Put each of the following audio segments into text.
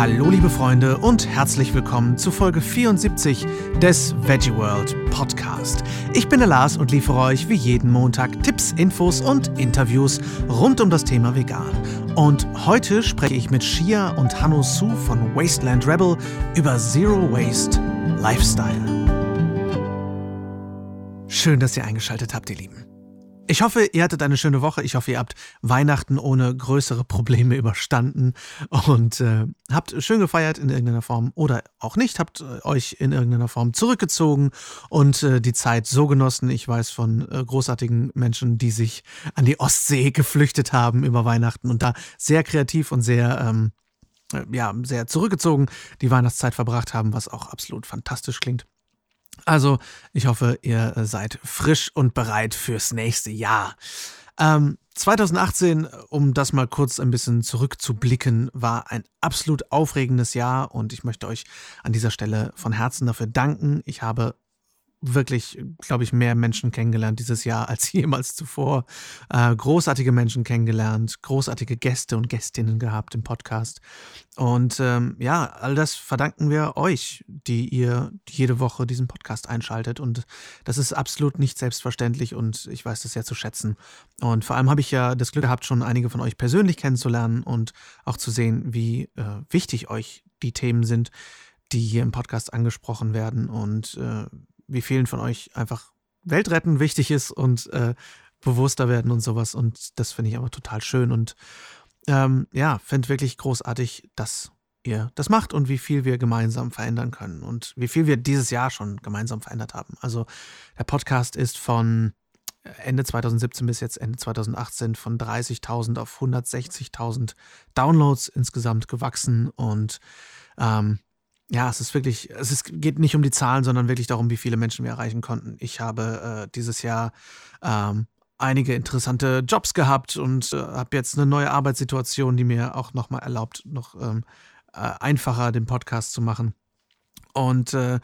Hallo liebe Freunde und herzlich willkommen zu Folge 74 des Veggie World Podcast. Ich bin der Lars und liefere euch wie jeden Montag Tipps, Infos und Interviews rund um das Thema Vegan. Und heute spreche ich mit Shia und Hanno Su von Wasteland Rebel über Zero Waste Lifestyle. Schön, dass ihr eingeschaltet habt, ihr Lieben. Ich hoffe, ihr hattet eine schöne Woche. Ich hoffe, ihr habt Weihnachten ohne größere Probleme überstanden und äh, habt schön gefeiert in irgendeiner Form oder auch nicht, habt äh, euch in irgendeiner Form zurückgezogen und äh, die Zeit so genossen. Ich weiß von äh, großartigen Menschen, die sich an die Ostsee geflüchtet haben über Weihnachten und da sehr kreativ und sehr ähm, äh, ja, sehr zurückgezogen die Weihnachtszeit verbracht haben, was auch absolut fantastisch klingt. Also, ich hoffe, ihr äh, seid frisch und bereit fürs nächste Jahr. Ähm, 2018, um das mal kurz ein bisschen zurückzublicken, war ein absolut aufregendes Jahr und ich möchte euch an dieser Stelle von Herzen dafür danken. Ich habe wirklich, glaube ich, mehr Menschen kennengelernt dieses Jahr als jemals zuvor. Äh, großartige Menschen kennengelernt, großartige Gäste und Gästinnen gehabt im Podcast. Und ähm, ja, all das verdanken wir euch, die ihr jede Woche diesen Podcast einschaltet. Und das ist absolut nicht selbstverständlich und ich weiß das sehr zu schätzen. Und vor allem habe ich ja das Glück gehabt, schon einige von euch persönlich kennenzulernen und auch zu sehen, wie äh, wichtig euch die Themen sind, die hier im Podcast angesprochen werden und äh, wie vielen von euch einfach Weltretten wichtig ist und äh, bewusster werden und sowas. Und das finde ich aber total schön und ähm, ja, finde wirklich großartig, dass ihr das macht und wie viel wir gemeinsam verändern können und wie viel wir dieses Jahr schon gemeinsam verändert haben. Also der Podcast ist von Ende 2017 bis jetzt Ende 2018 von 30.000 auf 160.000 Downloads insgesamt gewachsen und ähm, ja, es ist wirklich, es ist, geht nicht um die Zahlen, sondern wirklich darum, wie viele Menschen wir erreichen konnten. Ich habe äh, dieses Jahr ähm, einige interessante Jobs gehabt und äh, habe jetzt eine neue Arbeitssituation, die mir auch nochmal erlaubt, noch ähm, äh, einfacher den Podcast zu machen. Und äh,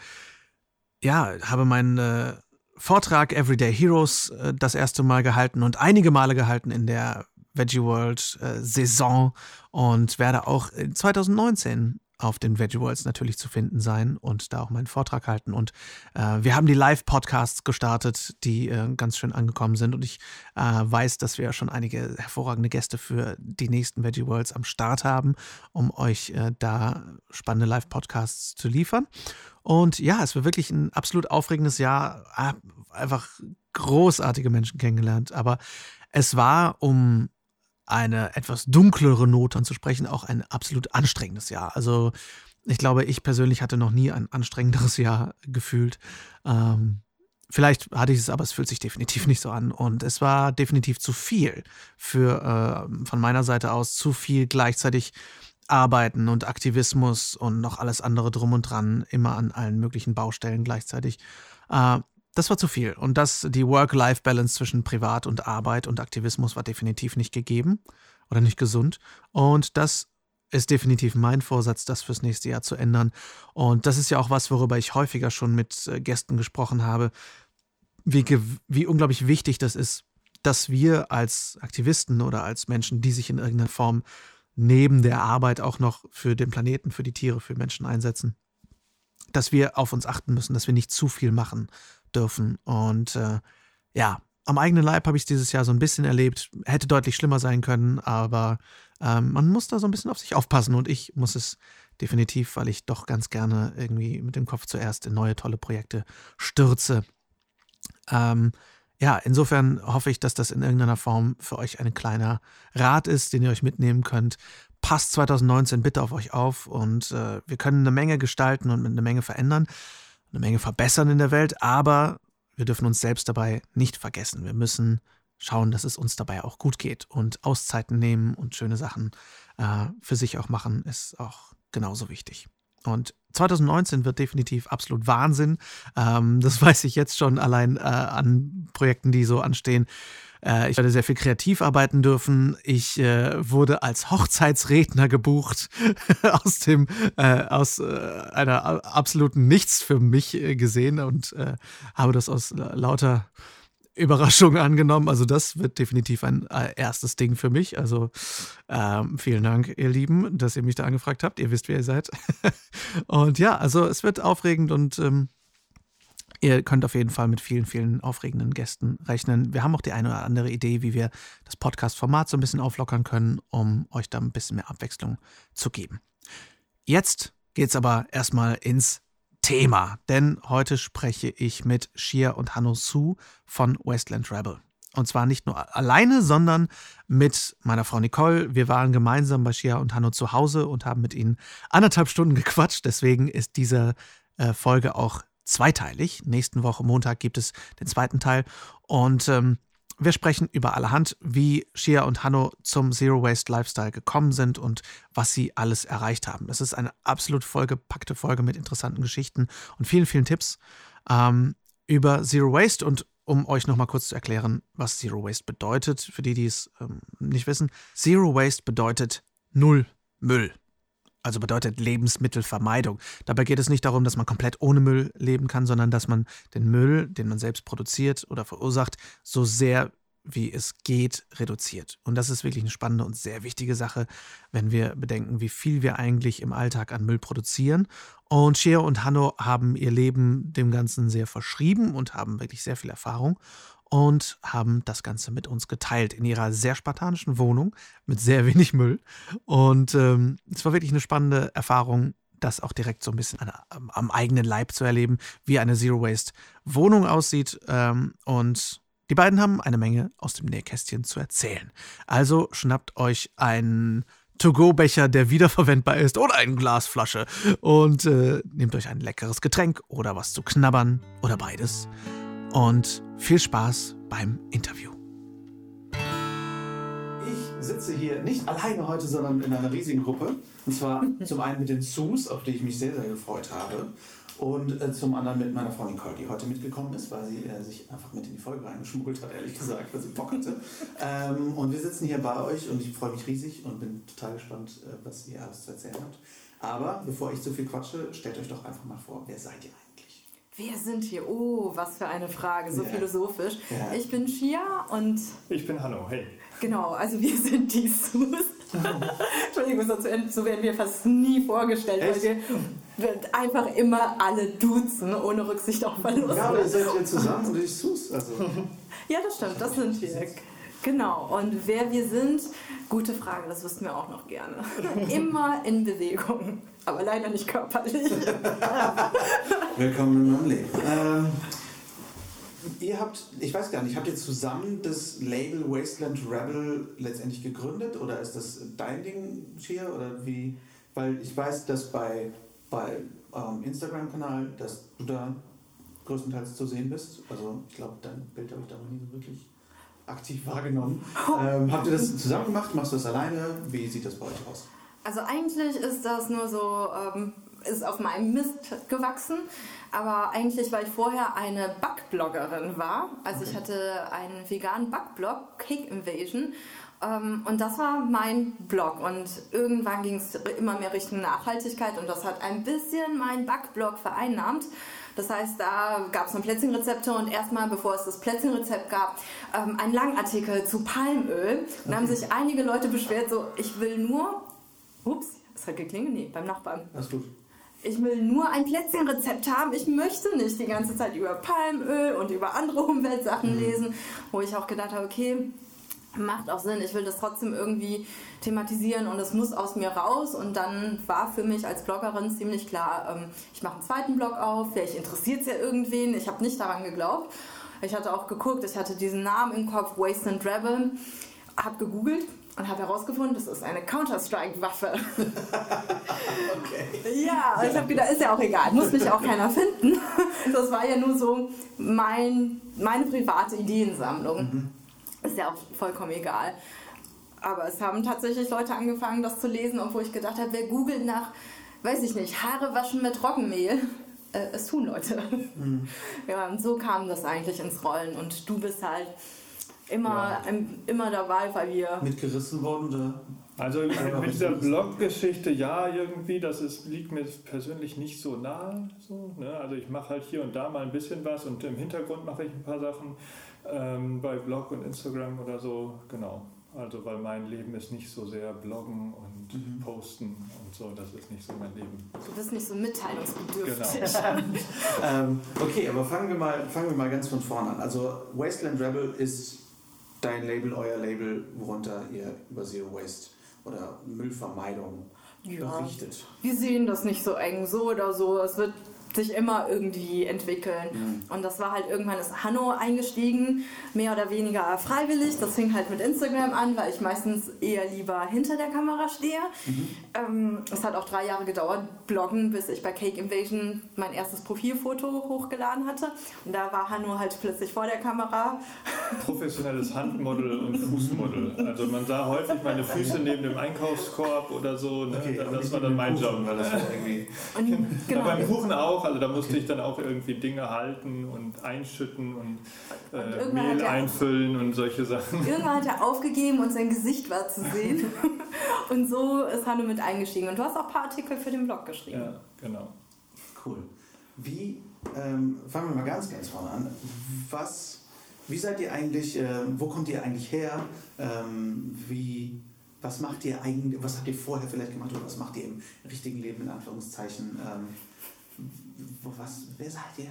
ja, habe meinen äh, Vortrag Everyday Heroes äh, das erste Mal gehalten und einige Male gehalten in der Veggie World Saison und werde auch 2019 auf den Veggie Worlds natürlich zu finden sein und da auch meinen Vortrag halten. Und äh, wir haben die Live-Podcasts gestartet, die äh, ganz schön angekommen sind. Und ich äh, weiß, dass wir schon einige hervorragende Gäste für die nächsten Veggie Worlds am Start haben, um euch äh, da spannende Live-Podcasts zu liefern. Und ja, es war wirklich ein absolut aufregendes Jahr. Ah, einfach großartige Menschen kennengelernt. Aber es war, um eine etwas dunklere Note anzusprechen, auch ein absolut anstrengendes Jahr. Also ich glaube, ich persönlich hatte noch nie ein anstrengenderes Jahr gefühlt. Ähm, vielleicht hatte ich es, aber es fühlt sich definitiv nicht so an. Und es war definitiv zu viel für äh, von meiner Seite aus zu viel gleichzeitig Arbeiten und Aktivismus und noch alles andere drum und dran, immer an allen möglichen Baustellen gleichzeitig. Äh, das war zu viel. Und das, die Work-Life-Balance zwischen Privat und Arbeit und Aktivismus war definitiv nicht gegeben oder nicht gesund. Und das ist definitiv mein Vorsatz, das fürs nächste Jahr zu ändern. Und das ist ja auch was, worüber ich häufiger schon mit äh, Gästen gesprochen habe, wie, wie unglaublich wichtig das ist, dass wir als Aktivisten oder als Menschen, die sich in irgendeiner Form neben der Arbeit auch noch für den Planeten, für die Tiere, für Menschen einsetzen, dass wir auf uns achten müssen, dass wir nicht zu viel machen, dürfen. Und äh, ja, am eigenen Leib habe ich es dieses Jahr so ein bisschen erlebt. Hätte deutlich schlimmer sein können, aber ähm, man muss da so ein bisschen auf sich aufpassen und ich muss es definitiv, weil ich doch ganz gerne irgendwie mit dem Kopf zuerst in neue tolle Projekte stürze. Ähm, ja, insofern hoffe ich, dass das in irgendeiner Form für euch ein kleiner Rat ist, den ihr euch mitnehmen könnt. Passt 2019 bitte auf euch auf und äh, wir können eine Menge gestalten und eine Menge verändern eine Menge verbessern in der Welt, aber wir dürfen uns selbst dabei nicht vergessen. Wir müssen schauen, dass es uns dabei auch gut geht und Auszeiten nehmen und schöne Sachen äh, für sich auch machen, ist auch genauso wichtig. Und 2019 wird definitiv absolut Wahnsinn. Ähm, das weiß ich jetzt schon allein äh, an Projekten, die so anstehen. Äh, ich werde sehr viel kreativ arbeiten dürfen. Ich äh, wurde als Hochzeitsredner gebucht aus dem äh, aus äh, einer absoluten Nichts für mich äh, gesehen und habe das aus lauter Überraschung angenommen. Also das wird definitiv ein äh, erstes Ding für mich. Also ähm, vielen Dank, ihr Lieben, dass ihr mich da angefragt habt. Ihr wisst, wer ihr seid. und ja, also es wird aufregend und ähm, ihr könnt auf jeden Fall mit vielen, vielen aufregenden Gästen rechnen. Wir haben auch die eine oder andere Idee, wie wir das Podcast-Format so ein bisschen auflockern können, um euch da ein bisschen mehr Abwechslung zu geben. Jetzt geht's aber erstmal ins Thema, denn heute spreche ich mit Shia und Hanno Su von Westland Rebel. Und zwar nicht nur alleine, sondern mit meiner Frau Nicole. Wir waren gemeinsam bei Shia und Hanno zu Hause und haben mit ihnen anderthalb Stunden gequatscht. Deswegen ist diese äh, Folge auch zweiteilig. Nächsten Woche Montag gibt es den zweiten Teil. Und ähm, wir sprechen über allerhand, wie Shia und Hanno zum Zero Waste Lifestyle gekommen sind und was sie alles erreicht haben. Es ist eine absolut vollgepackte Folge mit interessanten Geschichten und vielen, vielen Tipps ähm, über Zero Waste. Und um euch nochmal kurz zu erklären, was Zero Waste bedeutet, für die, die es ähm, nicht wissen. Zero Waste bedeutet Null Müll also bedeutet Lebensmittelvermeidung. Dabei geht es nicht darum, dass man komplett ohne Müll leben kann, sondern dass man den Müll, den man selbst produziert oder verursacht, so sehr wie es geht, reduziert. Und das ist wirklich eine spannende und sehr wichtige Sache, wenn wir bedenken, wie viel wir eigentlich im Alltag an Müll produzieren. Und Shea und Hanno haben ihr Leben dem Ganzen sehr verschrieben und haben wirklich sehr viel Erfahrung und haben das Ganze mit uns geteilt in ihrer sehr spartanischen Wohnung mit sehr wenig Müll. Und ähm, es war wirklich eine spannende Erfahrung, das auch direkt so ein bisschen an, am, eigenen Leib zu erleben, wie eine Zero Waste Wohnung aussieht. Ähm, und die beiden haben eine Menge aus dem Nähkästchen zu erzählen. Also schnappt euch einen To-Go-Becher, der wiederverwendbar ist, oder eine Glasflasche und äh, nehmt euch ein leckeres Getränk oder was zu knabbern oder beides und viel Spaß beim Interview. Ich sitze hier nicht alleine heute, sondern in einer riesigen Gruppe. Und zwar zum einen mit den Sus, auf die ich mich sehr, sehr gefreut habe. Und äh, zum anderen mit meiner Frau Nicole, die heute mitgekommen ist, weil sie äh, sich einfach mit in die Folge reingeschmuggelt hat, ehrlich gesagt, weil sie Bock hatte. Ähm, und wir sitzen hier bei euch und ich freue mich riesig und bin total gespannt, äh, was ihr alles zu erzählen habt. Aber bevor ich zu viel quatsche, stellt euch doch einfach mal vor, wer seid ihr eigentlich? Wer sind wir? Oh, was für eine Frage, so ja. philosophisch. Ja. Ich bin Shia und. Ich bin Hanno, hey. Genau, also wir sind die Sus. Entschuldigung, so werden wir fast nie vorgestellt, Echt? weil wir einfach immer alle duzen, ohne Rücksicht auf Verlust. Ja, aber ihr seid ja zusammen und ich Sus. Also. ja, das stimmt, das sind wir. Genau, und wer wir sind, gute Frage, das wüssten wir auch noch gerne. Immer in Bewegung, aber leider nicht körperlich. Willkommen in meinem Leben. Ähm, ihr habt, ich weiß gar nicht, habt ihr zusammen das Label Wasteland Rebel letztendlich gegründet oder ist das dein Ding hier oder wie? Weil ich weiß, dass bei, bei eurem Instagram-Kanal, dass du da größtenteils zu sehen bist. Also ich glaube, dein Bild habe ich da noch nie so wirklich aktiv wahrgenommen. Ähm, habt ihr das zusammen gemacht? Machst du das alleine? Wie sieht das bei euch aus? Also eigentlich ist das nur so, ähm, ist auf meinem Mist gewachsen. Aber eigentlich, weil ich vorher eine Backbloggerin war. Also okay. ich hatte einen veganen Backblog, Cake Invasion. Ähm, und das war mein Blog. Und irgendwann ging es immer mehr Richtung Nachhaltigkeit. Und das hat ein bisschen meinen Backblog vereinnahmt. Das heißt, da gab es noch Plätzchenrezepte und erstmal, bevor es das Plätzchenrezept gab, ähm, einen Langartikel zu Palmöl. Und da haben sich einige Leute beschwert, so, ich will nur, ups, es hat geklingelt, nee, beim Nachbarn. Alles gut. Ich will nur ein Plätzchenrezept haben. Ich möchte nicht die ganze Zeit über Palmöl und über andere Umweltsachen mhm. lesen, wo ich auch gedacht habe, okay, macht auch Sinn. Ich will das trotzdem irgendwie thematisieren und es muss aus mir raus. Und dann war für mich als Bloggerin ziemlich klar, ähm, ich mache einen zweiten Blog auf, vielleicht interessiert es ja irgendwen. Ich habe nicht daran geglaubt. Ich hatte auch geguckt, ich hatte diesen Namen im Kopf, Wasteland Rebel, habe gegoogelt und habe herausgefunden, das ist eine Counter-Strike-Waffe. okay. Ja, ich habe gedacht, ist ja auch egal, muss mich auch keiner finden. Das war ja nur so mein, meine private Ideensammlung. Mhm. Ist ja auch vollkommen egal. Aber es haben tatsächlich Leute angefangen, das zu lesen, obwohl ich gedacht habe, wer googelt nach, weiß ich nicht, Haare waschen mit Roggenmehl? Äh, es tun Leute. Mhm. Ja, und so kam das eigentlich ins Rollen. Und du bist halt immer, Ja. ähm, immer dabei, weil wir Mitgerissen worden oder? Also mit dieser Blog-Geschichte, ja, irgendwie, das ist, liegt mir persönlich nicht so nahe. So, ne? Also ich mache halt hier und da mal ein bisschen was und im Hintergrund mache ich ein paar Sachen ähm, bei Blog und Instagram oder so, genau. Also weil mein Leben ist nicht so sehr Bloggen und Mhm. Posten und so, das ist nicht so mein Leben. du bist nicht so mitteilungsbedürftig. Genau. Ähm, okay, aber fangen wir, mal, fangen wir mal ganz von vorne an. Also Wasteland Rebel ist dein Label, euer Label, worunter ihr über Zero Waste oder Müllvermeidung Ja. berichtet. Wir sehen das nicht so eng, so oder so. Es wird sich immer irgendwie entwickeln. Mhm. Und das war halt irgendwann ist Hanno eingestiegen, mehr oder weniger freiwillig. Das fing halt mit Instagram an, weil ich meistens eher lieber hinter der Kamera stehe. Ähm, es hat auch drei Jahre gedauert, bloggen, bis ich bei Cake Invasion mein erstes Profilfoto hochgeladen hatte. Und da war Hanno halt plötzlich vor der Kamera. Professionelles Handmodel und Fußmodel. Also man sah häufig meine Füße neben dem Einkaufskorb oder so. Ne? aber das war dann mein Kuchen, Job. Weil das war irgendwie Und Ja, genau. beim Kuchen auch, also da musste ich dann auch irgendwie Dinge halten und einschütten und, Und äh, hat Mehl einfüllen und solche Sachen. Irgendwann hat er aufgegeben und sein Gesicht war zu sehen. Und so ist Hanno mit eingestiegen. Und du hast auch ein paar Artikel für den Blog geschrieben. Ja, genau. cool. Wie, ähm, fangen wir mal ganz, ganz vorne an. Was, wie seid ihr eigentlich, äh, wo kommt ihr eigentlich her? Ähm, wie, was macht ihr eigentlich, was habt ihr vorher vielleicht gemacht oder was macht ihr im richtigen Leben in Anführungszeichen? Ähm, was, wer seid ihr?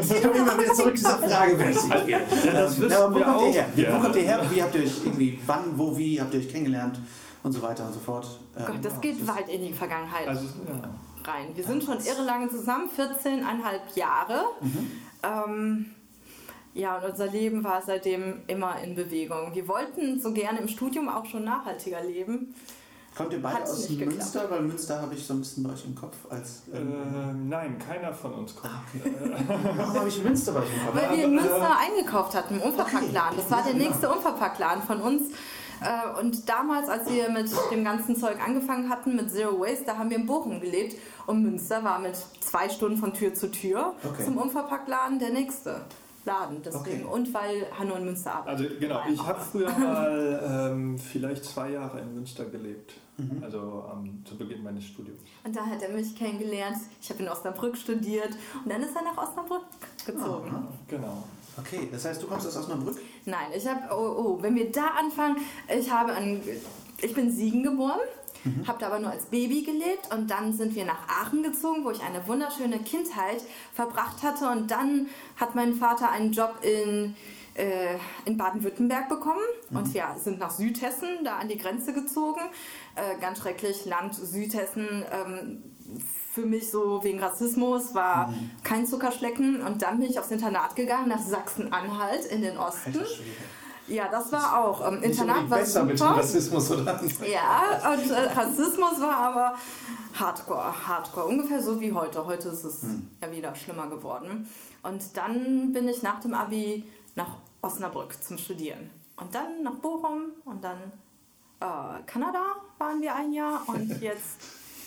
Ich komme immer wieder zurück zu dieser Frage, wer ihr? Ja, das Ähm, wo kommt auch ihr her? Wo kommt ihr her? Wie habt ihr euch irgendwie, wann, wo, wie habt ihr euch kennengelernt und so weiter und so fort? Ähm, Gott, das geht weit in die Vergangenheit Also, ja. rein. Wir sind schon irre lange zusammen, 14,5 Jahre. Ähm, ja, und unser Leben war seitdem immer in Bewegung. Wir wollten so gerne im Studium auch schon nachhaltiger leben. Kommt ihr beide Hat's aus. Münster? Weil Münster habe ich so ein bisschen bei euch im Kopf als. Ähm, Ähm, nein, keiner von uns kommt. warum habe ich Münster bei euch im Kopf? Weil wir in Münster eingekauft hatten, im Unverpacktladen. Das war der nächste Unverpacktladen von uns. Äh, Und damals, als wir mit dem ganzen Zeug angefangen hatten, mit Zero Waste, da haben wir in Bochum gelebt. Und Münster war mit zwei Stunden von Tür zu Tür Okay. zum Unverpacktladen der nächste Laden. Deswegen. Okay. Und weil Hanno in Münster arbeitet. Also genau, ich habe früher mal ähm, vielleicht zwei Jahre in Münster gelebt. Also ähm, zu Beginn meines Studiums. Und da hat er mich kennengelernt. Ich habe in Osnabrück studiert. Und dann ist er nach Osnabrück gezogen. Aha. Genau. Okay, das heißt, du kommst aus Osnabrück? Nein, ich habe, oh, oh, wenn wir da anfangen, ich habe an, ich bin Siegen geboren, habe da aber nur als Baby gelebt und dann sind wir nach Aachen gezogen, wo ich eine wunderschöne Kindheit verbracht hatte und dann hat mein Vater einen Job in, äh, in Baden-Württemberg bekommen und wir sind nach Südhessen, da an die Grenze gezogen. Äh, ganz schrecklich, Land Südhessen. Ähm, für mich so wegen Rassismus war kein Zuckerschlecken und dann bin ich aufs Internat gegangen nach Sachsen-Anhalt in den Osten. Ja, das war auch. Ähm, Internat war besser mit dem super. Rassismus, oder? Ja, und äh, Rassismus war aber hardcore, hardcore. Ungefähr so wie heute. Heute ist es ja wieder schlimmer geworden. Und dann bin ich nach dem Abi nach Osnabrück zum Studieren. Und dann nach Bochum und dann äh, Kanada waren wir ein Jahr und jetzt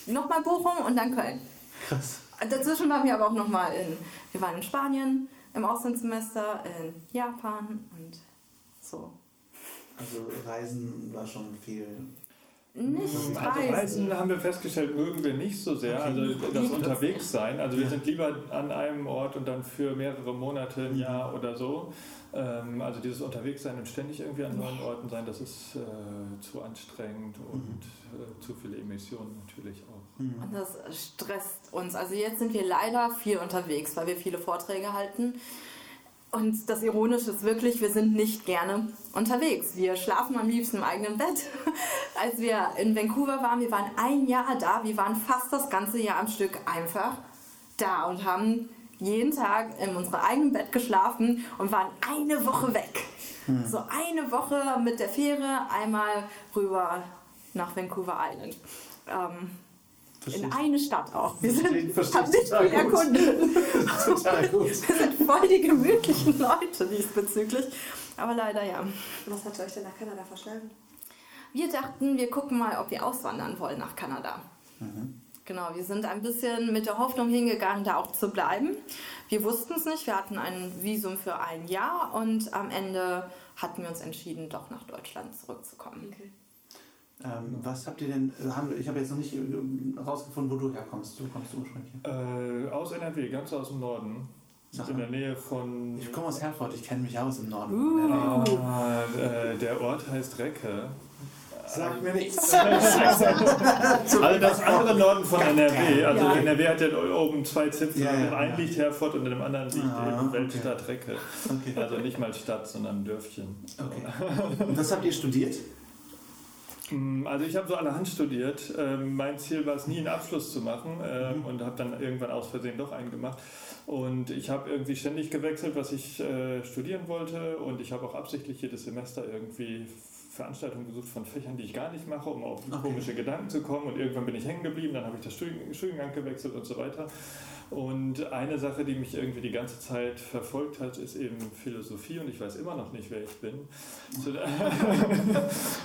nochmal Bochum und dann Köln. Krass. Dazwischen waren wir aber auch nochmal in, wir waren in Spanien im Auslandssemester, in Japan und so. Also Reisen war schon viel. Nicht Also reisen. Reisen haben wir festgestellt, mögen wir nicht so sehr. Also das Unterwegssein. Also wir sind lieber an einem Ort und dann für mehrere Monate, ein Jahr oder so. Ähm, Also dieses Unterwegssein und ständig irgendwie an neuen Orten sein, das ist äh, zu anstrengend und äh, zu viele Emissionen natürlich auch. Und das stresst uns. Also jetzt sind wir leider viel unterwegs, weil wir viele Vorträge halten. Und das Ironische ist wirklich, wir sind nicht gerne unterwegs. Wir schlafen am liebsten im eigenen Bett. Als wir in Vancouver waren, wir waren ein Jahr da, wir waren fast das ganze Jahr am Stück einfach da und haben jeden Tag in unserem eigenen Bett geschlafen und waren eine Woche weg. So eine Woche mit der Fähre einmal rüber nach Vancouver Island. Ähm, in eine Stadt auch. Wir sind, haben nicht viel gut. erkundet. Total gut. Wir sind voll die gemütlichen Leute diesbezüglich. Aber leider ja. Was hat euch denn nach Kanada verschlagen? Wir dachten, wir gucken mal, ob wir auswandern wollen nach Kanada. Genau, wir sind ein bisschen mit der Hoffnung hingegangen, da auch zu bleiben. Wir wussten es nicht, wir hatten ein Visum für ein Jahr und am Ende hatten wir uns entschieden, doch nach Deutschland zurückzukommen. Okay. Ähm, was habt ihr denn, äh, ich habe jetzt noch nicht herausgefunden, wo du herkommst. Du kommst ursprünglich her. Äh, aus NRW, ganz aus dem Norden. Sag in der Nähe von. Ich komme aus Herford, ich kenne mich aus im Norden. Uh. Ah, äh, der Ort heißt Recke. Sag mir nichts. Also das andere Norden von NRW. Also Ja. NRW hat ja oben zwei Zipfel. Ja, ja, in einem ja. liegt Herford und in dem anderen liegt Ah, eben okay. Weltstadt Recke. Okay. Also nicht mal Stadt, sondern Dörfchen. okay. Und was habt ihr studiert? Mm, Also ich habe so allerhand studiert. Ähm, Mein Ziel war es nie, einen Abschluss zu machen ähm, Mhm. und habe dann irgendwann aus Versehen doch einen gemacht. Und ich habe irgendwie ständig gewechselt, was ich äh, studieren wollte und ich habe auch absichtlich jedes Semester irgendwie Veranstaltungen gesucht von Fächern, die ich gar nicht mache, um auf Okay. komische Gedanken zu kommen. Und irgendwann bin ich hängen geblieben, dann habe ich das Studien Studiengang gewechselt und so weiter. Und eine Sache, die mich irgendwie die ganze Zeit verfolgt hat, ist eben Philosophie und ich weiß immer noch nicht, wer ich bin.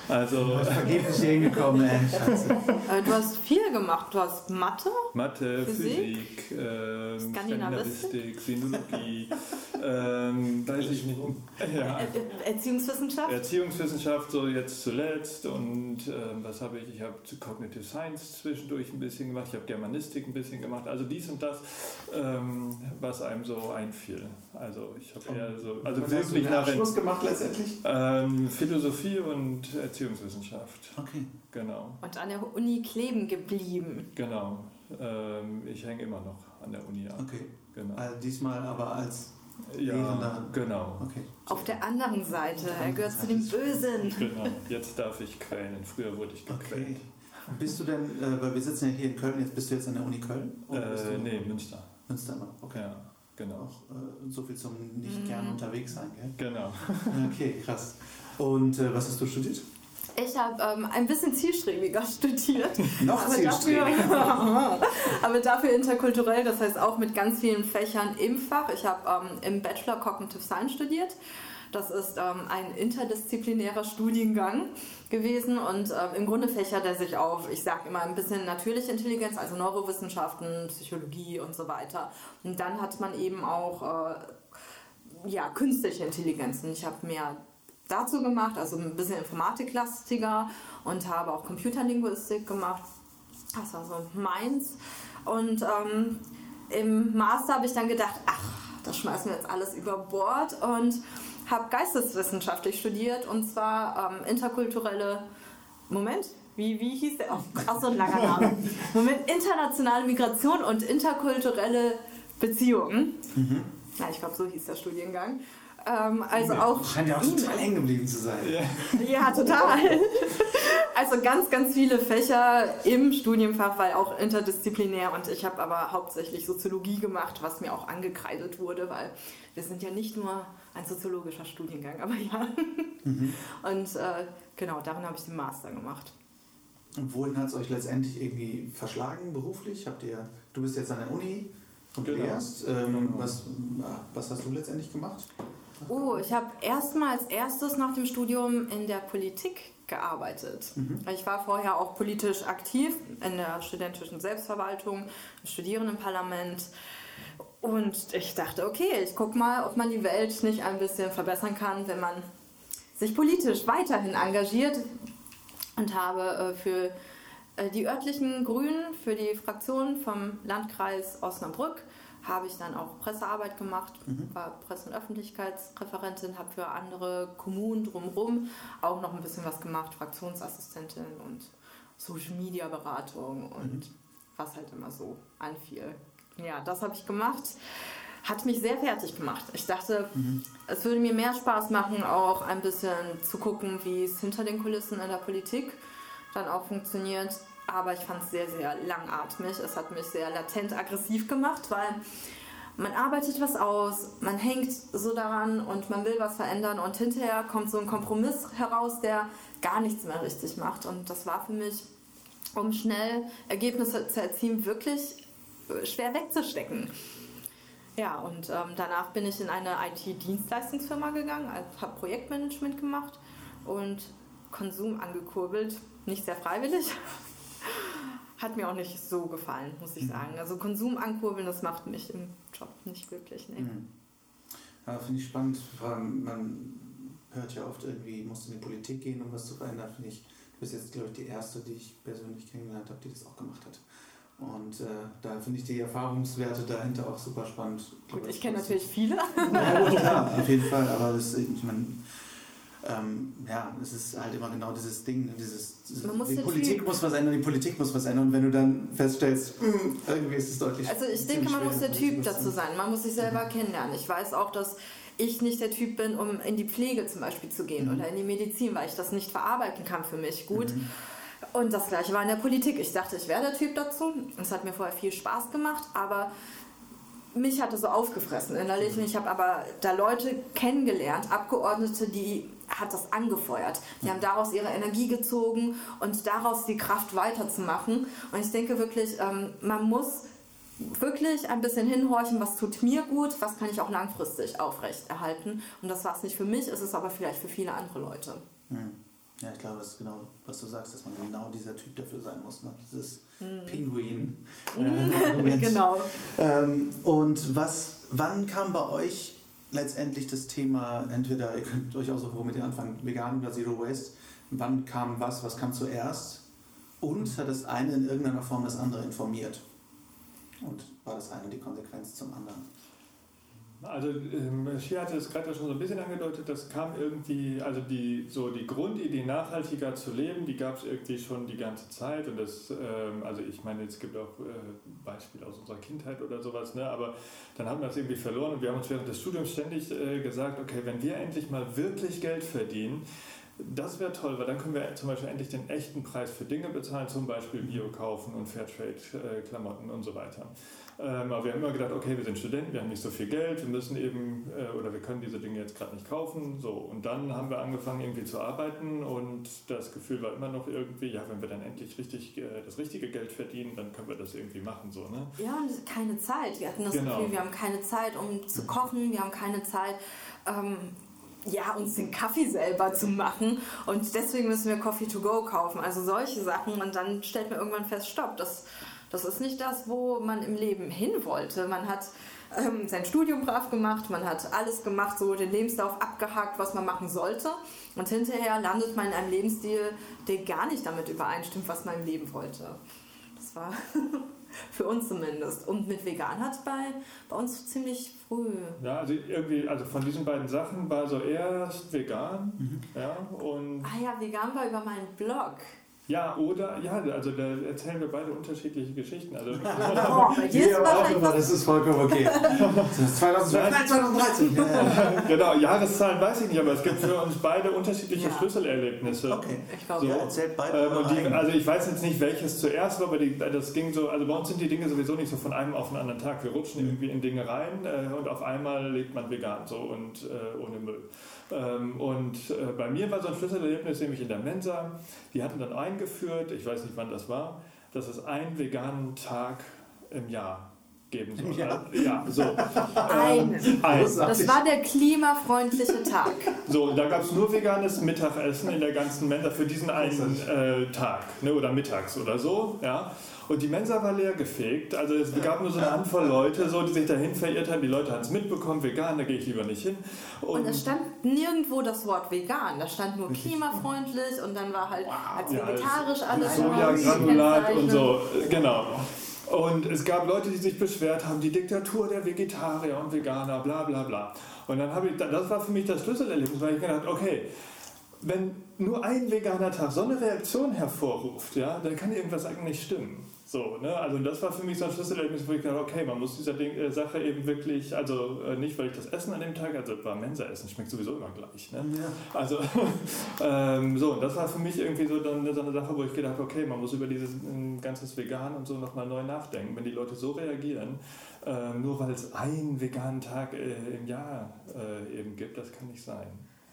Also Vergeblich hier hingekommen, ey. Scheiße. Äh, du hast viel gemacht. Du hast Mathe, Mathe, Physik, Physik, ähm, Skandinavistik? Sinologie, ähm, weiß ich nicht. Ja. Er Er- Erziehungswissenschaft. Erziehungswissenschaft so jetzt zuletzt und ähm, was habe ich? Ich habe Cognitive Science zwischendurch ein bisschen gemacht, ich habe Germanistik ein bisschen gemacht, also dies und das, ähm, was einem so einfiel. Also ich habe eher so, also Was hast du wirklich nach Abschluss gemacht letztendlich? ähm, Philosophie und Erziehungswissenschaft, Okay. genau, Und an der Uni kleben geblieben. genau. Ähm, ich hänge immer noch an der Uni ab, Okay. genau. Also diesmal aber als. Ja, Lehrender. genau. Okay. Auf der anderen Seite. Er gehört zu den Bösen. Genau, jetzt darf ich quälen. Früher wurde ich gequält. Okay. Bist du denn, äh, weil wir sitzen ja hier in Köln, jetzt bist du jetzt an der Uni Köln? Oder bist Äh, du nee, Münster. Münster noch? Okay. Ja, genau. Auch äh, so viel zum nicht Mhm. gern unterwegs sein, gell? Genau. Okay, krass. Und äh, was hast du studiert? Ich habe ähm, ein bisschen zielstrebiger studiert. Noch aber dafür, zielstrebiger. aber dafür interkulturell, das heißt auch mit ganz vielen Fächern im Fach. Ich habe ähm, im Bachelor Cognitive Science studiert. Das ist ähm, ein interdisziplinärer Studiengang gewesen und ähm, im Grunde fächert er sich auf, ich sage immer ein bisschen natürliche Intelligenz, also Neurowissenschaften, Psychologie und so weiter. Und dann hat man eben auch äh, ja, künstliche Intelligenzen. Ich habe mehr dazu gemacht, also ein bisschen informatiklastiger und habe auch Computerlinguistik gemacht. Das war so meins. Und ähm, im Master habe ich dann gedacht, ach, das schmeißen wir jetzt alles über Bord und habe geisteswissenschaftlich studiert und zwar ähm, interkulturelle, Moment, wie, wie hieß der? Ach, ach, so ein langer Name. Moment, internationale Migration und interkulturelle Beziehungen. Na, ich glaube, so hieß der Studiengang. Ähm, also auch Scheint ja auch total hängen geblieben zu sein. ja, total. Also ganz, ganz viele Fächer im Studienfach, weil auch interdisziplinär und ich habe aber hauptsächlich Soziologie gemacht, was mir auch angekreidet wurde, weil wir sind ja nicht nur ein soziologischer Studiengang, aber ja. Und äh, genau, darin habe ich den Master gemacht. Und wohin hat es euch letztendlich irgendwie verschlagen beruflich? Habt ihr, du bist jetzt an der Uni und Genau. lehrst. Ähm, Genau. was, was hast du letztendlich gemacht? Oh, ich habe erstmal als erstes nach dem Studium in der Politik gearbeitet. Ich war vorher auch politisch aktiv in der studentischen Selbstverwaltung, im Studierendenparlament. Und ich dachte, okay, ich guck mal, ob man die Welt nicht ein bisschen verbessern kann, wenn man sich politisch weiterhin engagiert. Und habe äh, für äh, die örtlichen Grünen, für die Fraktion vom Landkreis Osnabrück, habe ich dann auch Pressearbeit gemacht, war Presse- und Öffentlichkeitsreferentin, habe für andere Kommunen drumherum auch noch ein bisschen was gemacht, Fraktionsassistentin und Social-Media-Beratung und was halt immer so anfiel. Ja, das habe ich gemacht. Hat mich sehr fertig gemacht. Ich dachte, es würde mir mehr Spaß machen, auch ein bisschen zu gucken, wie es hinter den Kulissen in der Politik dann auch funktioniert. Aber ich fand es sehr, sehr langatmig. Es hat mich sehr latent aggressiv gemacht, weil man arbeitet was aus, man hängt so daran und man will was verändern und hinterher kommt so ein Kompromiss heraus, der gar nichts mehr richtig macht. Und das war für mich, um schnell Ergebnisse zu erzielen, wirklich schwer wegzustecken. Ja, und ähm, danach bin ich in eine IT-Dienstleistungsfirma gegangen, habe Projektmanagement gemacht und Konsum angekurbelt. Nicht sehr freiwillig. Hat mir auch nicht so gefallen, muss ich sagen. Also Konsum ankurbeln, das macht mich im Job nicht glücklich. Nee. Mhm. Ja, Finde ich spannend. Man hört ja oft irgendwie, musst in die Politik gehen, um was zu verändern, finde ich, du bist jetzt, glaube ich, die erste, die ich persönlich kennengelernt habe, die das auch gemacht hat. Und äh, da finde ich die Erfahrungswerte dahinter auch super spannend. Gut, ich kenne natürlich viele. Ja, klar, auf jeden Fall. Aber das, ich meine, ähm, ja, es ist halt immer genau dieses Ding, ne, dieses, die Politik muss was ändern, die Politik muss was ändern. Und wenn du dann feststellst, mh, hm, irgendwie ist es deutlich. Also ich denke, man muss der Typ dazu sein. Man muss sich selber mhm. kennenlernen. Ich weiß auch, dass ich nicht der Typ bin, um in die Pflege zum Beispiel zu gehen mhm. oder in die Medizin, weil ich das nicht verarbeiten kann für mich gut. Mhm. Und das gleiche war in der Politik. Ich dachte, ich wäre der Typ dazu. Es hat mir vorher viel Spaß gemacht, aber mich hat es so aufgefressen innerlich. Ich habe aber da Leute kennengelernt, Abgeordnete, die hat das angefeuert. Die haben daraus ihre Energie gezogen und daraus die Kraft weiterzumachen. Und ich denke wirklich, ähm, man muss wirklich ein bisschen hinhorchen, was tut mir gut, was kann ich auch langfristig aufrechterhalten. Und das war es nicht für mich, ist es aber vielleicht für viele andere Leute. Hm. Ja, ich glaube, das ist genau, was du sagst, dass man genau dieser Typ dafür sein muss. Ne? Dieses hm. Pinguin. Äh, genau. Ähm, und was, wann kam bei euch letztendlich das Thema, entweder, ihr könnt durchaus auch mit ihr anfangen, vegan oder Zero Waste, wann kam was, was kam zuerst? Und hat das eine in irgendeiner Form das andere informiert? Und war das eine die Konsequenz zum anderen? Also ähm, Shia hatte es gerade schon so ein bisschen angedeutet, das kam irgendwie, also die, so die Grundidee nachhaltiger zu leben, die gab es irgendwie schon die ganze Zeit und das, ähm, also ich meine, es gibt auch äh, Beispiele aus unserer Kindheit oder sowas, ne? aber dann haben wir das irgendwie verloren und wir haben uns während des Studiums ständig äh, gesagt, okay, wenn wir endlich mal wirklich Geld verdienen, das wäre toll, weil dann können wir zum Beispiel endlich den echten Preis für Dinge bezahlen, zum Beispiel Bio kaufen und Fairtrade-Klamotten äh, und so weiter. Ähm, aber wir haben immer gedacht, okay, wir sind Studenten, wir haben nicht so viel Geld, wir müssen eben, äh, oder wir können diese Dinge jetzt gerade nicht kaufen. So. Und dann haben wir angefangen irgendwie zu arbeiten und das Gefühl war immer noch irgendwie, ja, wenn wir dann endlich richtig äh, das richtige Geld verdienen, dann können wir das irgendwie machen. So, ne? Ja, und keine Zeit. Wir hatten das genau. Gefühl, wir haben keine Zeit, um zu kochen, wir haben keine Zeit. Ähm, ja, uns den Kaffee selber zu machen und deswegen müssen wir Coffee to go kaufen. Also solche Sachen und dann stellt man irgendwann fest, stopp, das, das ist nicht das, wo man im Leben hin wollte. Man hat ähm, sein Studium brav gemacht, man hat alles gemacht, so den Lebenslauf abgehakt, was man machen sollte und hinterher landet man in einem Lebensstil, der gar nicht damit übereinstimmt, was man im Leben wollte. Das war Für uns zumindest. Und mit vegan hat es bei, bei uns ziemlich früh. Ja, also irgendwie, also von diesen beiden Sachen war so erst vegan. Mhm. Ja, und ah ja, vegan war über meinen Blog. Ja, oder, ja, also da erzählen wir beide unterschiedliche Geschichten. Also, oh, ist auch immer, das ist vollkommen okay. Das ist 2012, nein, 2013. genau, Jahreszahlen weiß ich nicht, aber es gibt für uns beide unterschiedliche ja. Schlüsselerlebnisse. Okay, ich glaube, so. ja, erzählt beide. Ähm, die, also ich weiß jetzt nicht, welches zuerst war, aber die, das ging so, also bei uns sind die Dinge sowieso nicht so von einem auf den anderen Tag. Wir rutschen mhm. irgendwie in Dinge rein äh, und auf einmal lebt man vegan so und äh, ohne Müll. Ähm, und äh, bei mir war so ein Schlüsselerlebnis nämlich in der Mensa. Die hatten dann eingeführt, ich weiß nicht wann das war, dass es einen veganen Tag im Jahr geben soll. Ja, ja so. Einen. Ähm, ein. Das war der klimafreundliche Tag. So, da gab es nur veganes Mittagessen in der ganzen Mensa für diesen einen äh, Tag ne, oder mittags oder so. Ja. Und die Mensa war leer gefegt. Also es gab nur so eine Handvoll Leute, so, die sich dahin verirrt haben. Die Leute haben es mitbekommen, vegan, da gehe ich lieber nicht hin. Und, und es stand nirgendwo das Wort vegan. Da stand nur klimafreundlich und dann war halt wow. als vegetarisch ja, alles. Sojagranulat und so, genau. Und es gab Leute, die sich beschwert haben, die Diktatur der Vegetarier und Veganer, bla bla bla. Und dann habe ich, das war für mich das Schlüsselerlebnis, weil ich gedacht, okay, wenn nur ein veganer Tag so eine Reaktion hervorruft, ja, dann kann irgendwas eigentlich nicht stimmen. So, ne? Also das war für mich so ein Schlüsselerlebnis, wo ich dachte, okay, man muss dieser Ding, äh, Sache eben wirklich, also äh, nicht, weil ich das Essen an dem Tag, also war Mensa-Essen, schmeckt sowieso immer gleich. Ne? Ja. Also ähm, so, und das war für mich irgendwie so, dann, so eine Sache, wo ich gedacht habe, okay, man muss über dieses äh, ganzes Vegan und so nochmal neu nachdenken. Wenn die Leute so reagieren, äh, nur weil es einen veganen Tag äh, im Jahr äh, eben gibt, das kann nicht sein.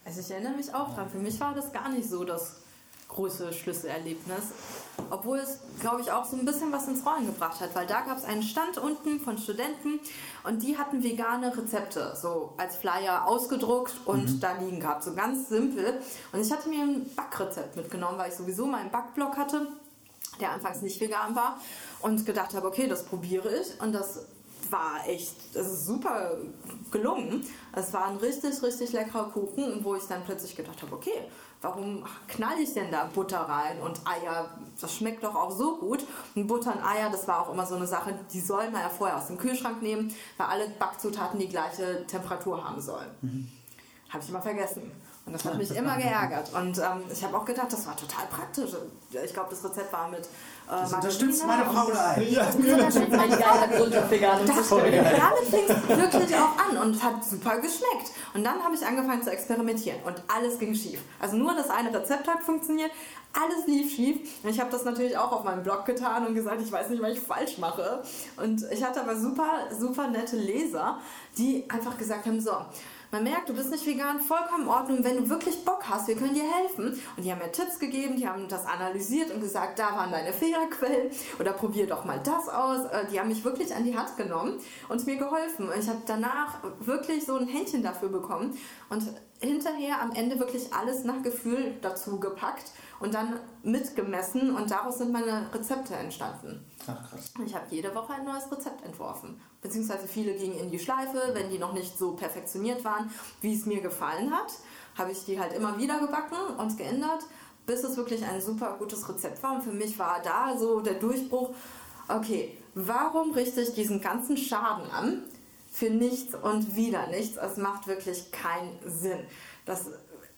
Also ich erinnere mich auch dran, für mich war das gar nicht so das große Schlüsselerlebnis. Obwohl es, glaube ich, auch so ein bisschen was ins Rollen gebracht hat, weil da gab es einen Stand unten von Studenten und die hatten vegane Rezepte, so als Flyer ausgedruckt und mhm. da liegen gehabt, so ganz simpel. Und ich hatte mir ein Backrezept mitgenommen, weil ich sowieso meinen Backblock hatte, der anfangs nicht vegan war und gedacht habe, okay, das probiere ich und das war echt, das ist super gelungen. Es war ein richtig, richtig leckerer Kuchen, wo ich dann plötzlich gedacht habe, okay, warum knall ich denn da Butter rein und Eier? Das schmeckt doch auch so gut. Und Butter und Eier, das war auch immer so eine Sache, die soll man ja vorher aus dem Kühlschrank nehmen, weil alle Backzutaten die gleiche Temperatur haben sollen. Mhm. Habe ich immer vergessen. Und das hat mich immer geärgert. Und ähm, ich habe auch gedacht, das war total praktisch. Ich glaube, das Rezept war mit. Äh, das unterstützt meine Frau da. Ja, das unterstützt ein geiler Grund auf vegan. Das, damit fing es wirklich auch an und hat super geschmeckt. Und dann habe ich angefangen zu experimentieren und alles ging schief. Also nur das eine Rezept hat funktioniert, alles lief schief. Und ich habe das natürlich auch auf meinem Blog getan und gesagt, ich weiß nicht, was ich falsch mache. Und ich hatte aber super, super nette Leser, die einfach gesagt haben, so, man merkt, du bist nicht vegan, vollkommen in Ordnung. Wenn du wirklich Bock hast, wir können dir helfen. Und die haben mir Tipps gegeben, die haben das analysiert und gesagt, da waren deine Fehlerquellen oder probier doch mal das aus. Äh, die haben mich wirklich an die Hand genommen und mir geholfen. Und ich habe danach wirklich so ein Händchen dafür bekommen und hinterher am Ende wirklich alles nach Gefühl dazu gepackt und dann mitgemessen und daraus sind meine Rezepte entstanden. Ach krass. Ich habe jede Woche ein neues Rezept entworfen. Beziehungsweise viele gingen in die Schleife, wenn die noch nicht so perfektioniert waren, wie es mir gefallen hat, habe ich die halt immer wieder gebacken und geändert, bis es wirklich ein super gutes Rezept war. Und für mich war da so der Durchbruch, okay, warum richte ich diesen ganzen Schaden an? Für nichts und wieder nichts. Es macht wirklich keinen Sinn. Das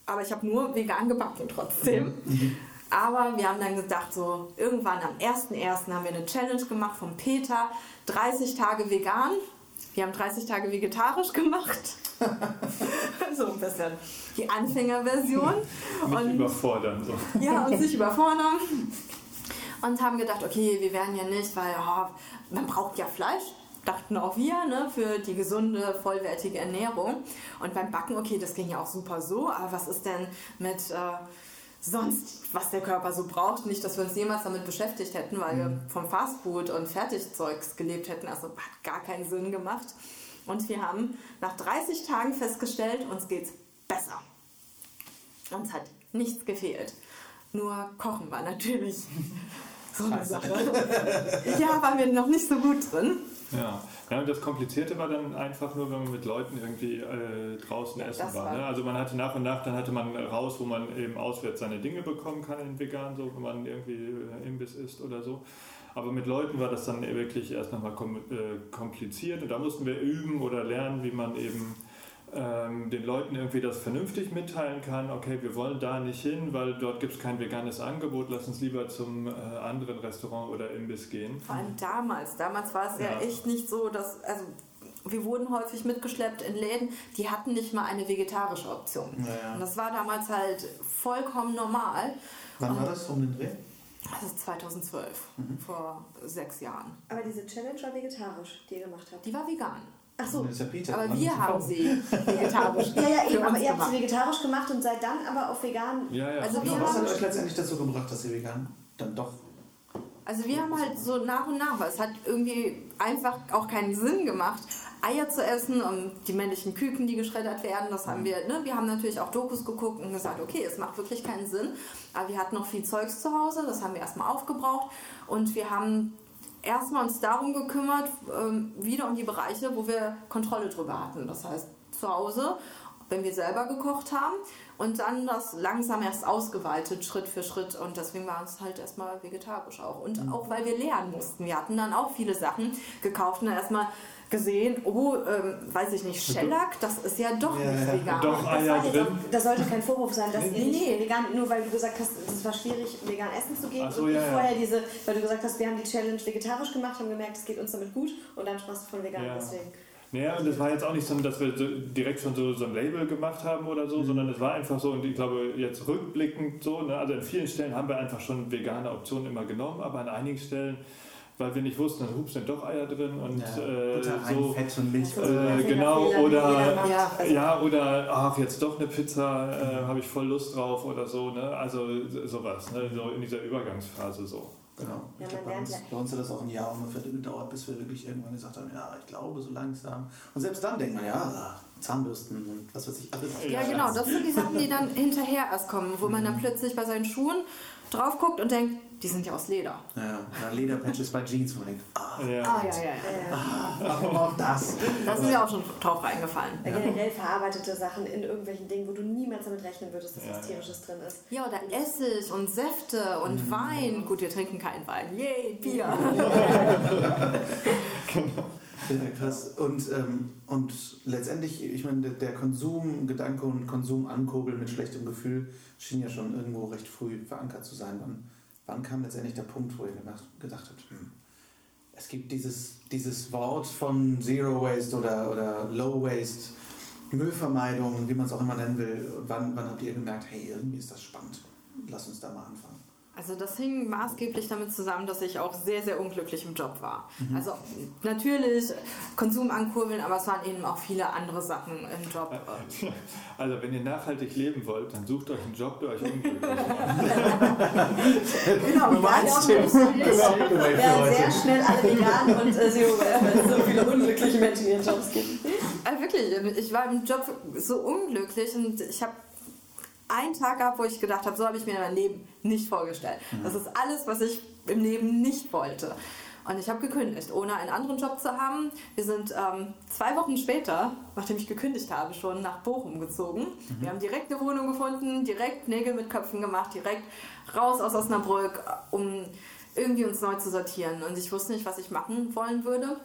aber ich habe nur vegan gebacken trotzdem. Mhm. Aber wir haben dann gedacht, so irgendwann am 1.1. haben wir eine Challenge gemacht von Peter, 30 Tage vegan. Wir haben 30 Tage vegetarisch gemacht. so ein bisschen die Anfängerversion. Und, überfordern. So. Ja, und sich überfordern. Und haben gedacht, okay, wir werden ja nicht, weil oh, man braucht ja Fleisch dachten auch wir, ne, für die gesunde, vollwertige Ernährung. Und beim Backen, okay, das ging ja auch super so, aber was ist denn mit äh, sonst, was der Körper so braucht? Nicht, dass wir uns jemals damit beschäftigt hätten, weil mhm. wir vom Fastfood und Fertigzeugs gelebt hätten. Also hat gar keinen Sinn gemacht. Und wir haben nach 30 Tagen festgestellt, uns geht's besser. Uns hat nichts gefehlt. Nur Kochen war natürlich so eine Sache. ja, waren wir noch nicht so gut drin. Ja. ja, und das Komplizierte war dann einfach nur, wenn man mit Leuten irgendwie äh, draußen ja, essen war. war. Ne? Also man hatte nach und nach, dann hatte man raus, wo man eben auswärts seine Dinge bekommen kann in vegan, so wenn man irgendwie äh, Imbiss isst oder so. Aber mit Leuten war das dann wirklich erst nochmal kom äh, kompliziert und da mussten wir üben oder lernen, wie man eben ähm, den Leuten irgendwie das vernünftig mitteilen kann, okay, wir wollen da nicht hin, weil dort gibt es kein veganes Angebot, lass uns lieber zum äh, anderen Restaurant oder Imbiss gehen. Vor allem damals, damals war es ja. ja echt nicht so, dass, also wir wurden häufig mitgeschleppt in Läden, die hatten nicht mal eine vegetarische Option. Ja, Und das war damals halt vollkommen normal. Wann Und war das um den Dreh? Ist 2012, mhm. vor sechs Jahren. Aber diese Challenge war vegetarisch, die ihr gemacht habt? Die war vegan. Ach so, ja aber wir haben sie vegetarisch Ja, ja, eben, aber ihr habt sie vegetarisch gemacht und seid dann aber auf vegan. Ja, ja. Also wir was hat euch letztendlich dazu gebracht, dass ihr vegan dann doch also wir haben halt so nach und nach, weil es hat irgendwie einfach auch keinen Sinn gemacht, Eier zu essen und die männlichen Küken, die geschreddert werden, das haben wir, ne? wir haben natürlich auch Dokus geguckt und gesagt, okay, es macht wirklich keinen Sinn, aber wir hatten noch viel Zeugs zu Hause, das haben wir erstmal aufgebraucht und wir haben erstmal uns darum gekümmert, ähm, wieder um die Bereiche, wo wir Kontrolle drüber hatten. Das heißt, zu Hause, wenn wir selber gekocht haben und dann das langsam erst ausgeweitet, Schritt für Schritt. Und deswegen war es halt erstmal vegetarisch auch. Und mhm. auch weil wir lernen mussten. Wir hatten dann auch viele Sachen gekauft und erstmal gesehen, oh, ähm, weiß ich nicht, Shellac, das ist ja doch ja, nicht vegan. Doch Eier das, drin. das sollte kein Vorwurf sein, dass nee, nee. vegan, nur weil du gesagt hast, es war schwierig, vegan essen zu gehen. So, und ja, vorher diese, weil du gesagt hast, wir haben die Challenge vegetarisch gemacht, haben gemerkt, es geht uns damit gut und dann sprachst du von vegan, ja. deswegen. Naja, und das war jetzt auch nicht so, dass wir direkt schon so, so ein Label gemacht haben oder so, mhm. sondern es war einfach so, und ich glaube, jetzt rückblickend so, ne, also in vielen Stellen haben wir einfach schon vegane Optionen immer genommen, aber an einigen Stellen weil wir nicht wussten, dann hups sind doch Eier drin und ja, äh, so. Fett und Milch äh, genau oder ja, ja, oder ach jetzt doch eine Pizza äh, habe ich voll Lust drauf oder so ne? Also sowas ne? so in dieser Übergangsphase so. Genau. Ja, glaub, bei, uns, bei uns hat das auch ein Jahr ungefähr gedauert bis wir wirklich irgendwann gesagt haben ja ich glaube so langsam. Und selbst dann denkt man ja Zahnbürsten und was weiß ich alles. Ja genau das sind die Sachen die dann hinterher erst kommen wo man dann plötzlich bei seinen Schuhen drauf guckt und denkt die sind ja aus Leder. Ja, ja Lederpatches bei Jeans, wo man denkt, ah, Ja. Ah, ja, ja, ja. ah, warum auch das? Da ist mir auch schon drauf reingefallen. Weil Generell verarbeitete Sachen in irgendwelchen Dingen, wo du niemals damit rechnen würdest, dass Ja, was ja. Tierisches drin ist. Ja, oder Essig und Säfte und Wein. Gut, wir trinken keinen Wein. Yay, Bier. Ja, krass. Und, ähm, und letztendlich, ich meine, der, Konsumgedanke und Konsumankurbeln mit schlechtem Gefühl schien ja schon irgendwo recht früh verankert zu sein. Wann, wann kam letztendlich der Punkt, wo ihr gedacht, gedacht habt, hm, es gibt dieses, dieses Wort von Zero Waste oder, oder Low Waste, Müllvermeidung, wie man es auch immer nennen will. Wann, wann habt ihr gemerkt, hey, irgendwie ist das spannend? Lass uns da mal anfangen. Also das hing maßgeblich damit zusammen, dass ich auch sehr, sehr unglücklich im Job war. Also natürlich Konsum ankurbeln, aber es waren eben auch viele andere Sachen im Job. Also wenn ihr nachhaltig leben wollt, dann sucht euch einen Job, der euch unglücklich macht. Genau, Nummer eins Tipp. Genau, Ja, heute. sehr schnell alle vegan und äh, es so viele unglückliche Menschen in ihren Jobs gibt. Also wirklich, ich war im Job so unglücklich und ich habe einen Tag gehabt, wo ich gedacht habe, so habe ich mir mein Leben nicht vorgestellt. Das ist alles, was ich im Leben nicht wollte. Und ich habe gekündigt, ohne einen anderen Job zu haben. Wir sind ähm, zwei Wochen später, nachdem ich gekündigt habe, schon nach Bochum gezogen. Wir haben direkt eine Wohnung gefunden, direkt Nägel mit Köpfen gemacht, direkt raus aus Osnabrück, um irgendwie uns neu zu sortieren. Und ich wusste nicht, was ich machen wollen würde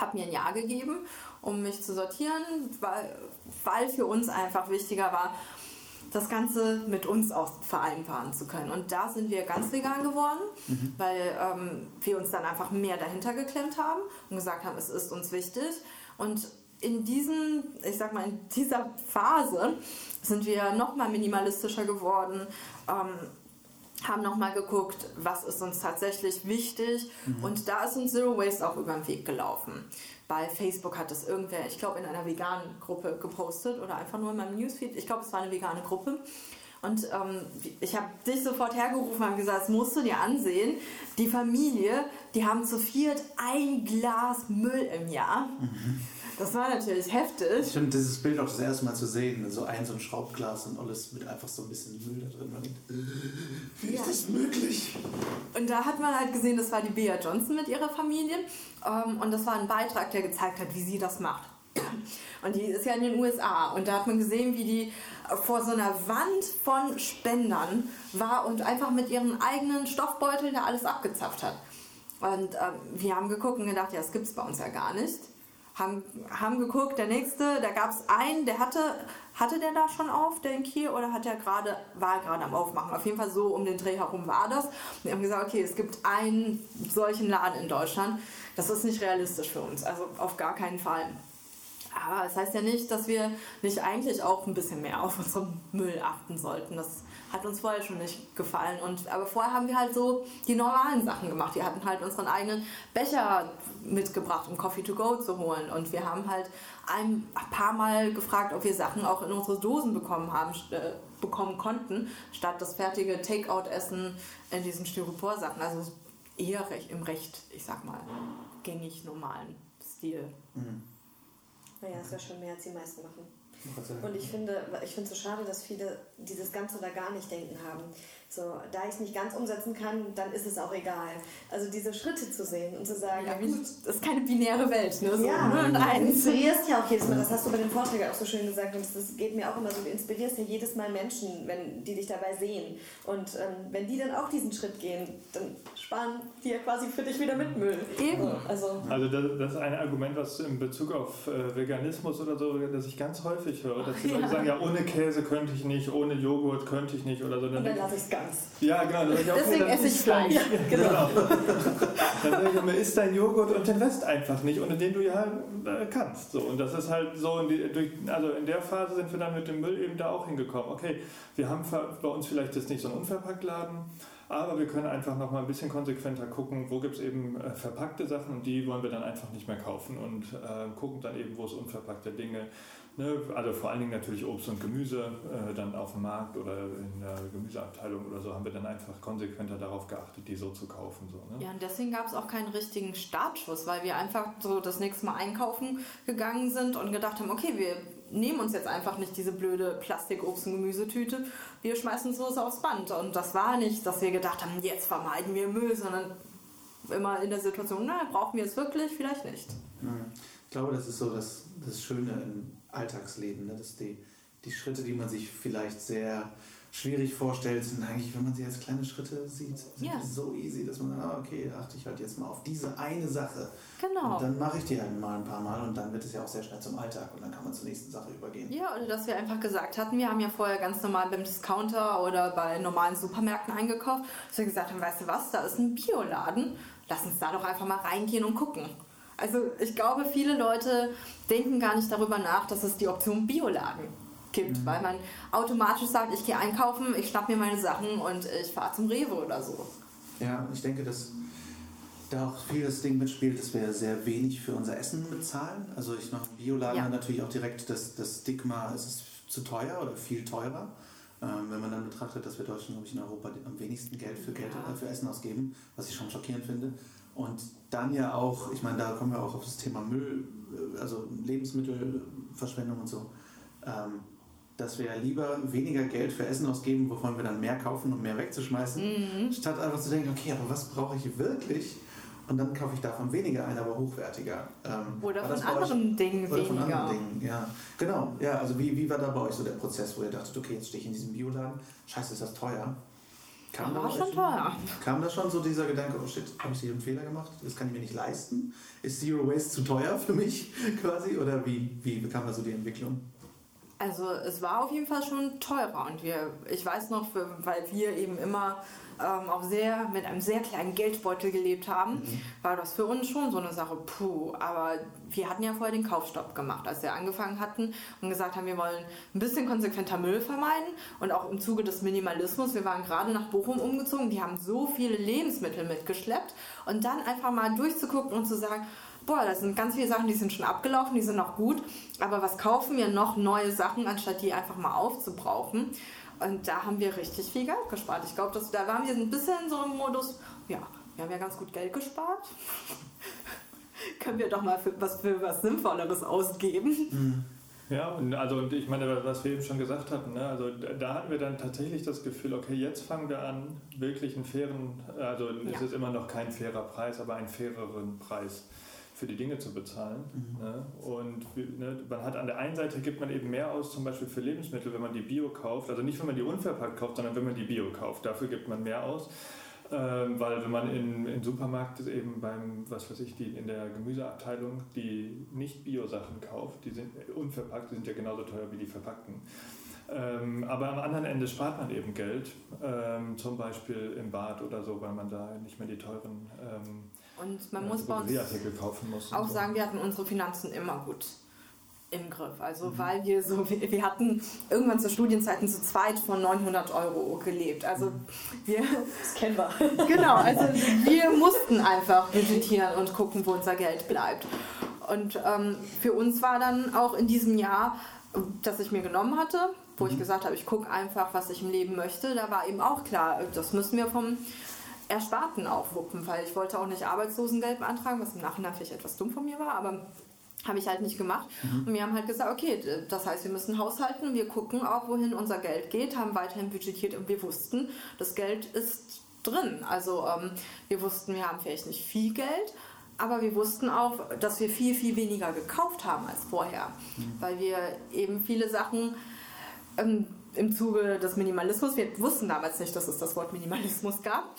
habe mir ein Jahr gegeben, um mich zu sortieren, weil, weil für uns einfach wichtiger war, das Ganze mit uns auch vereinbaren zu können. Und da sind wir ganz vegan geworden, weil ähm, wir uns dann einfach mehr dahinter geklemmt haben und gesagt haben, es ist uns wichtig. Und in diesen, ich sag mal, in dieser Phase sind wir noch mal minimalistischer geworden. Ähm, haben nochmal geguckt, was ist uns tatsächlich wichtig. Und da ist uns Zero Waste auch über den Weg gelaufen. Bei Facebook hat es irgendwer, ich glaube, in einer veganen Gruppe gepostet oder einfach nur in meinem Newsfeed. Ich glaube, es war eine vegane Gruppe. Und ähm, ich habe dich sofort hergerufen und gesagt, das musst du dir ansehen. Die Familie, die haben zu viert ein Glas Müll im Jahr. Das war natürlich heftig. Ich finde dieses Bild auch das erste Mal zu sehen, so ein so ein Schraubglas und alles mit einfach so ein bisschen Müll da drin. Wie ist das möglich? Und da hat man halt gesehen, das war die Bea Johnson mit ihrer Familie. Ähm, und das war ein Beitrag, der gezeigt hat, wie sie das macht. Und die ist ja in den USA. Und da hat man gesehen, wie die vor so einer Wand von Spendern war und einfach mit ihren eigenen Stoffbeuteln da alles abgezapft hat. Und ähm, wir haben geguckt und gedacht, ja, das gibt es bei uns ja gar nicht. Haben, haben geguckt, der nächste, da gab es einen, der hatte, hatte der da schon auf, der in Kiel, oder hat er gerade, war er gerade am Aufmachen? Auf jeden Fall so um den Dreh herum war das. Und wir haben gesagt, okay, es gibt einen solchen Laden in Deutschland. Das ist nicht realistisch für uns, also auf gar keinen Fall. Aber es heißt ja nicht, dass wir nicht eigentlich auch ein bisschen mehr auf unseren Müll achten sollten. Das hat uns vorher schon nicht gefallen. Und, aber vorher haben wir halt so die normalen Sachen gemacht. Wir hatten halt unseren eigenen Becher mitgebracht, um Coffee to go zu holen. Und wir haben halt ein paar Mal gefragt, ob wir Sachen auch in unsere Dosen bekommen haben, äh, bekommen konnten, statt das fertige Takeout-Essen in diesen Styropor-Sachen. Also eher recht, im recht, ich sag mal, gängig normalen Stil. Naja, ist ja schon mehr, als die meisten machen. Und ich finde ich finde es so schade, dass viele dieses ganz oder gar nicht denken haben. So, da ich es nicht ganz umsetzen kann, dann ist es auch egal. Also diese Schritte zu sehen und zu sagen, Ja, wie, das ist keine binäre Welt, ne? So Ja, 0 und du 1. inspirierst ja auch jedes Mal, das hast du bei den Vorträgen auch so schön gesagt und das geht mir auch immer so, du inspirierst ja jedes Mal Menschen, wenn die dich dabei sehen und ähm, wenn die dann auch diesen Schritt gehen, dann sparen die ja quasi für dich wieder mit Müll. Eben. So, also, Also das, das ist ein Argument, was in Bezug auf äh, Veganismus oder so, das ich ganz häufig höre, dass die Leute Ja. sagen, ja ohne Käse könnte ich nicht, ohne Joghurt könnte ich nicht oder so. und dann lasse ich es ganz. ja, genau. Deswegen esse ich Fleisch. Genau. dann sage ich immer, isst dein Joghurt und den Rest einfach nicht, ohne den du ja äh, kannst. So, und das ist halt so, in die, durch, also in der Phase sind wir dann mit dem Müll eben da auch hingekommen. Okay, wir haben bei uns vielleicht jetzt nicht so einen Unverpacktladen, aber wir können einfach noch mal ein bisschen konsequenter gucken, wo gibt es eben äh, verpackte Sachen und die wollen wir dann einfach nicht mehr kaufen und äh, gucken dann eben, wo es unverpackte Dinge, ne, also vor allen Dingen natürlich Obst und Gemüse, äh, dann auf dem Markt oder in der Gemüseabteilung oder so, haben wir dann einfach konsequenter darauf geachtet, die so zu kaufen. So, ne? Ja, und deswegen gab es auch keinen richtigen Startschuss, weil wir einfach so das nächste Mal einkaufen gegangen sind und gedacht haben, okay, wir nehmen uns jetzt einfach nicht diese blöde Plastik-Obst- und Gemüsetüte, wir schmeißen es aufs Band. Und das war nicht, dass wir gedacht haben, jetzt vermeiden wir Müll, sondern immer in der Situation, na, brauchen wir es wirklich, vielleicht nicht. Ich glaube, das ist so das, das Schöne im Alltagsleben, ne? dass die, die Schritte, die man sich vielleicht sehr schwierig vorstellt, sind eigentlich, wenn man sie als kleine Schritte sieht, sind Ja. so easy, dass man ah, okay, achte ich halt jetzt mal auf diese eine Sache. Genau. Und dann mache ich die halt mal ein paar Mal und dann wird es ja auch sehr schnell zum Alltag und dann kann man zur nächsten Sache übergehen. Ja, oder dass wir einfach gesagt hatten, wir haben ja vorher ganz normal beim Discounter oder bei normalen Supermärkten eingekauft, dass wir gesagt haben, weißt du was, da ist ein Bioladen, lass uns da doch einfach mal reingehen und gucken. Also ich glaube, viele Leute denken gar nicht darüber nach, dass es die Option Bioladen gibt, weil man automatisch sagt, ich gehe einkaufen, ich schnapp mir meine Sachen und ich fahre zum Rewe oder so. Ja, ich denke, dass da auch viel das Ding mitspielt, dass wir sehr wenig für unser Essen bezahlen. Also ich mache Bioladen Ja. natürlich auch direkt das, das Stigma, es ist zu teuer oder viel teurer. Ähm, wenn man dann betrachtet, dass wir Deutschen, glaube ich, in Europa am wenigsten Geld für, Geld Ja. äh, für Essen ausgeben, was ich schon schockierend finde. Und dann ja auch, ich meine, da kommen wir auch auf das Thema Müll, äh, also Lebensmittelverschwendung und so. Ähm, dass wir lieber weniger Geld für Essen ausgeben, wovon wir dann mehr kaufen, um mehr wegzuschmeißen, statt einfach zu denken, okay, aber was brauche ich wirklich? Und dann kaufe ich davon weniger ein, aber hochwertiger. Ähm, Oder von anderen Dingen oder von weniger. anderen Dingen, ja. Genau, ja, also wie, wie war da bei euch so der Prozess, wo ihr dachtet, okay, jetzt stehe ich in diesem Bioladen, scheiße, ist das teuer? Kam War da schon teuer. Kam da schon so dieser Gedanke, oh shit, habe ich hier einen Fehler gemacht? Das kann ich mir nicht leisten? Ist Zero Waste zu teuer für mich quasi? Oder wie, wie kam da so die Entwicklung? Also es war auf jeden Fall schon teurer und wir, ich weiß noch, weil wir eben immer ähm, auch sehr mit einem sehr kleinen Geldbeutel gelebt haben, war das für uns schon so eine Sache. Puh, aber wir hatten ja vorher den Kaufstopp gemacht, als wir angefangen hatten und gesagt haben, wir wollen ein bisschen konsequenter Müll vermeiden und auch im Zuge des Minimalismus. Wir waren gerade nach Bochum umgezogen, die haben so viele Lebensmittel mitgeschleppt und dann einfach mal durchzugucken und zu sagen, boah, das sind ganz viele Sachen, die sind schon abgelaufen, die sind noch gut, aber was kaufen wir noch neue Sachen, anstatt die einfach mal aufzubrauchen? Und da haben wir richtig viel Geld gespart. Ich glaube, da waren wir ein bisschen so im Modus, ja, wir haben ja ganz gut Geld gespart. Können wir doch mal für was, für was Sinnvolleres ausgeben. Ja, und also und ich meine, was wir eben schon gesagt hatten, ne? also da- da hatten wir dann tatsächlich das Gefühl, okay, jetzt fangen wir an, wirklich einen fairen, also es Ja. ist immer noch kein fairer Preis, aber einen faireren Preis für die Dinge zu bezahlen. Ne? Und ne, man hat an der einen Seite gibt man eben mehr aus, zum Beispiel für Lebensmittel, wenn man die Bio kauft, also nicht wenn man die unverpackt kauft, sondern wenn man die Bio kauft, dafür gibt man mehr aus. Ähm, weil wenn man in, im Supermarkt eben beim, was weiß ich, die, in der Gemüseabteilung die nicht Bio-Sachen kauft, die sind unverpackt, die sind ja genauso teuer wie die verpackten. Ähm, aber am anderen Ende spart man eben Geld, ähm, zum Beispiel im Bad oder so, weil man da nicht mehr die teuren ähm, Und man äh, muss bei uns auch so. sagen, wir hatten unsere Finanzen immer gut im Griff. Also weil wir so, wir, wir hatten irgendwann zu Studienzeiten zu zweit von 900 Euro gelebt. Also wir, Das kennen wir. genau, also wir mussten einfach budgetieren und gucken, wo unser Geld bleibt. Und ähm, für uns war dann auch in diesem Jahr, das ich mir genommen hatte, wo ich gesagt habe, ich gucke einfach, was ich im Leben möchte, da war eben auch klar, das müssen wir vom Ersparten aufwuppen, weil ich wollte auch nicht Arbeitslosengeld beantragen, was im Nachhinein vielleicht etwas dumm von mir war, aber habe ich halt nicht gemacht. Und wir haben halt gesagt, okay, das heißt, wir müssen haushalten, wir gucken auch, wohin unser Geld geht, haben weiterhin budgetiert und wir wussten, das Geld ist drin. Also ähm, wir wussten, wir haben vielleicht nicht viel Geld, aber wir wussten auch, dass wir viel, viel weniger gekauft haben als vorher, weil wir eben viele Sachen ähm, im Zuge des Minimalismus, wir wussten damals nicht, dass es das Wort Minimalismus gab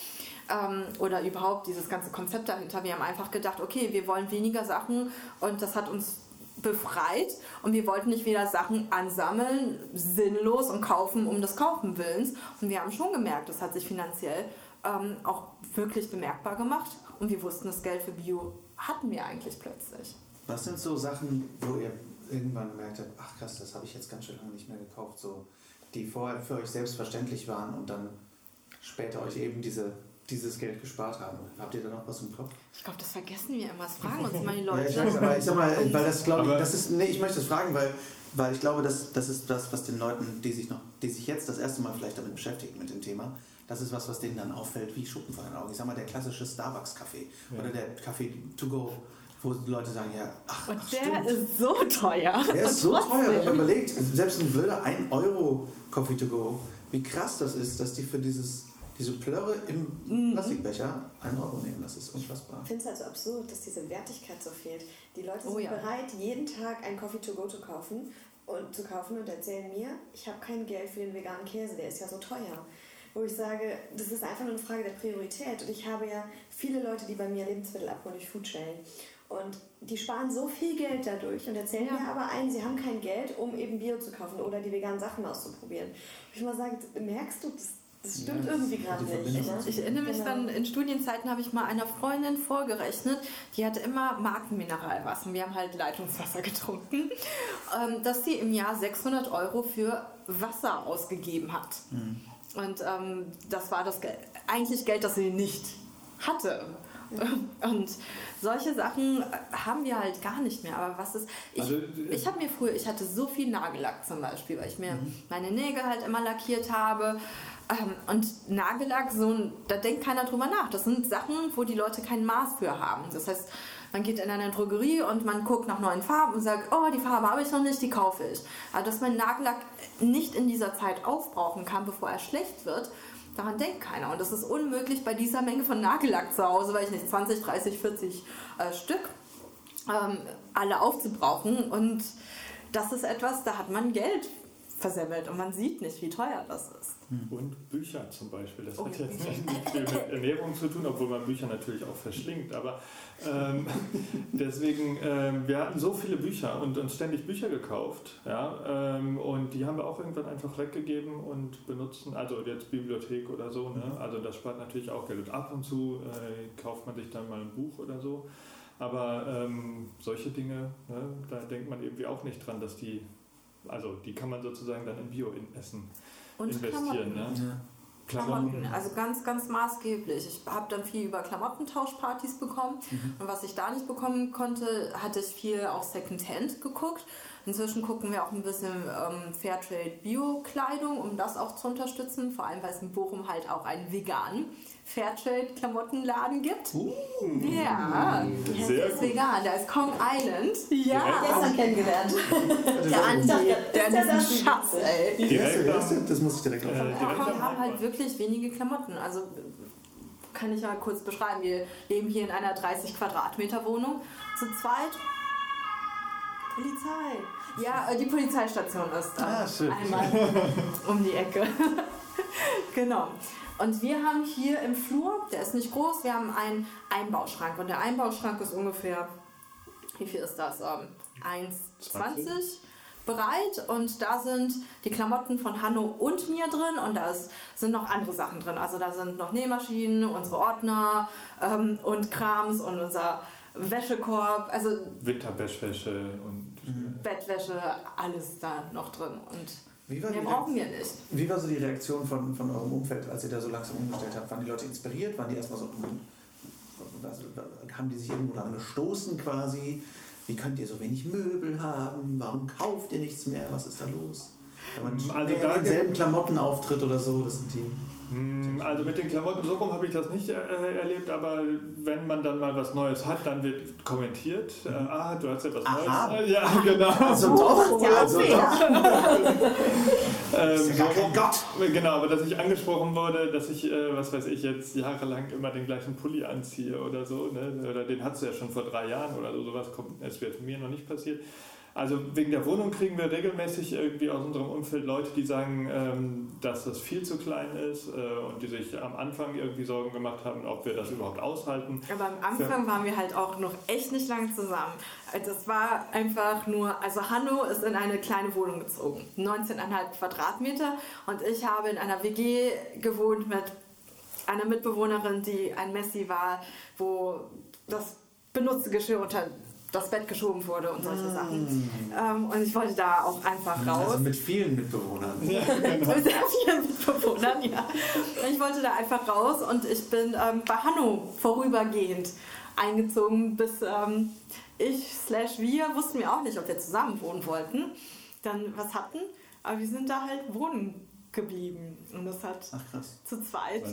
ähm, oder überhaupt dieses ganze Konzept dahinter. Wir haben einfach gedacht, okay, wir wollen weniger Sachen und das hat uns befreit und wir wollten nicht wieder Sachen ansammeln, sinnlos und kaufen um des Kaufen Willens. Und wir haben schon gemerkt, das hat sich finanziell ähm, auch wirklich bemerkbar gemacht und wir wussten, das Geld für Bio hatten wir eigentlich plötzlich. Was sind so Sachen, wo ihr irgendwann gemerkt habt, ach krass, das habe ich jetzt ganz schön lange nicht mehr gekauft, so, die vorher für euch selbstverständlich waren und dann später euch eben diese, dieses Geld gespart haben? Habt ihr da noch was im Kopf? Ich glaube, das vergessen wir immer. Das fragen uns mal die Ja, ich, Leute. weiß, aber ich sag mal, weil das glaube ich, das ist, nee, ich möchte das fragen, weil, weil ich glaube, das, das ist das, was den Leuten, die sich noch, die sich jetzt das erste Mal vielleicht damit beschäftigen mit dem Thema, das ist was, was denen dann auffällt wie Schuppen von den Augen. Ich sag mal, der klassische Starbucks-Kaffee Ja. oder der Kaffee to go wo Leute sagen, ja, ach, Und ach, der stimmt. ist so teuer. Der ist so teuer, wenn man überlegt, selbst ein blöder 1 Euro Coffee to go, wie krass das ist, dass die für dieses, diese Plörre im Mhm. Plastikbecher 1 Euro nehmen. Das ist unfassbar. Ich finde es halt so absurd, dass diese Wertigkeit so fehlt. Die Leute Oh sind ja. bereit, jeden Tag ein Coffee to go zu kaufen und zu kaufen und erzählen mir, ich habe kein Geld für den veganen Käse, der ist ja so teuer. Wo ich sage, das ist einfach nur eine Frage der Priorität. Und ich habe ja viele Leute, die bei mir Lebensmittel abholen durch Foodsharing. Und die sparen so viel Geld dadurch und erzählen Ja. mir aber ein, sie haben kein Geld, um eben Bio zu kaufen oder die veganen Sachen auszuprobieren. Und ich mal sage, merkst du, das, das stimmt Ja, irgendwie gerade nicht. Ne? Ich erinnere mich Genau. dann, in Studienzeiten habe ich mal einer Freundin vorgerechnet, die hatte immer Markenmineralwasser. Wir haben halt Leitungswasser getrunken, ähm, dass sie im Jahr 600 Euro für Wasser ausgegeben hat. Und ähm, das war das Geld, eigentlich Geld, das sie nicht hatte. Und solche Sachen haben wir halt gar nicht mehr. Aber was ist. Ich, Also, ich habe mir früher, ich hatte so viel Nagellack zum Beispiel, weil ich mir meine Nägel halt immer lackiert habe. Ähm, und Nagellack, so da denkt keiner drüber nach. Das sind Sachen, wo die Leute kein Maß für haben. Das heißt, man geht in eine Drogerie und man guckt nach neuen Farben und sagt, oh, die Farbe habe ich noch nicht, die kaufe ich. Aber dass man Nagellack nicht in dieser Zeit aufbrauchen kann, bevor er schlecht wird, daran denkt keiner. Und das ist unmöglich bei dieser Menge von Nagellack zu Hause, weil ich nicht 20, 30, 40 äh, Stück ähm, alle aufzubrauchen. Und das ist etwas, da hat man Geld versemmelt und man sieht nicht, wie teuer das ist. Und Bücher zum Beispiel. Das Oh, hat ja, jetzt nicht viel mit Ernährung zu tun, obwohl man Bücher natürlich auch verschlingt. Aber ähm, deswegen, ähm, wir hatten so viele Bücher und uns ständig Bücher gekauft. Ja, ähm, und die haben wir auch irgendwann einfach weggegeben und benutzen, also jetzt Bibliothek oder so. Ne? Also das spart natürlich auch Geld. Und ab und zu äh, kauft man sich dann mal ein Buch oder so. Aber ähm, solche Dinge, ne, da denkt man irgendwie auch nicht dran, dass die, also die kann man sozusagen dann in Bio-Essen Und investieren. Klamotten. Ne? Klamotten, also ganz, ganz maßgeblich. Ich habe dann viel über Klamottentauschpartys bekommen Mhm. und was ich da nicht bekommen konnte, hatte ich viel auch Secondhand geguckt. Inzwischen gucken wir auch ein bisschen ähm, Fairtrade Bio-Kleidung, um das auch zu unterstützen, vor allem weil es in Bochum halt auch einen veganen Fairtrade-Klamottenladen gibt. Uh. Ja, Sehr der ist gut. vegan, der ist Kong Island. Ja, Gestern kennengelernt. der Andi, dachte, der ist ja das Schatz, ey. Direkt Das muss ich direkt Äh, aufschreiben. direkt Ja, wir haben halt wirklich wenige Klamotten. Also kann ich mal kurz beschreiben. Wir leben hier in einer 30 Quadratmeter Wohnung zu zweit. Polizei. Ja, äh, die Polizeistation ist äh, Ah, schön. einmal um die Ecke. genau. Und wir haben hier im Flur, der ist nicht groß, wir haben einen Einbauschrank. Und der Einbauschrank ist ungefähr, wie viel ist das? Ähm, 1,20 breit. Und da sind die Klamotten von Hanno und mir drin. Und da ist, sind noch andere Sachen drin. Also da sind noch Nähmaschinen, unsere Ordner ähm, und Krams und unser Wäschekorb. Also Winterbettwäsche und Bettwäsche, alles da noch drin. Und Wie war, mehr die, brauchen wir nicht. wie war so die Reaktion von, von eurem Umfeld, als ihr da so langsam umgestellt habt? Waren die Leute inspiriert? Waren die erstmal so. haben die sich irgendwo dran gestoßen quasi? Wie könnt ihr so wenig Möbel haben? Warum kauft ihr nichts mehr? Was ist da los? Wenn man Also da- da denselben Klamotten auftritt oder so, das sind die. Hm, Also mit den Klamotten so rum habe ich das nicht äh, erlebt, aber wenn man dann mal was Neues hat, dann wird kommentiert. Äh, ah, du hast ja was Aha. Neues. Äh, Ja, genau. Also doch, Ja, also doch. Ähm, Ist ja so Gott. Genau, aber dass ich angesprochen wurde, dass ich, äh, was weiß ich, jetzt jahrelang immer den gleichen Pulli anziehe oder so, ne? oder den hattest du ja schon vor drei Jahren oder so, sowas kommt, es wird mir noch nicht passiert. Also wegen der Wohnung kriegen wir regelmäßig irgendwie aus unserem Umfeld Leute, die sagen, ähm, dass das viel zu klein ist äh, und die sich am Anfang irgendwie Sorgen gemacht haben, ob wir das überhaupt aushalten. Aber am Anfang waren wir halt auch noch echt nicht lange zusammen. Das war einfach nur, also Hanno ist in eine kleine Wohnung gezogen, 19,5 Quadratmeter und ich habe in einer WG gewohnt mit einer Mitbewohnerin, die ein Messi war, wo das benutzte Geschirr unter das Bett geschoben wurde und solche Sachen. Ähm, und ich wollte da auch einfach raus. Also mit vielen Mitbewohnern. Mit sehr vielen Mitbewohnern, ja. Ich wollte da einfach raus und ich bin ähm, bei Hanno vorübergehend eingezogen, bis ähm, ich slash wir wussten wir auch nicht, ob wir zusammen wohnen wollten. Dann was hatten, aber wir sind da halt wohnen geblieben. Und das hat Ach, krass. zu zweit.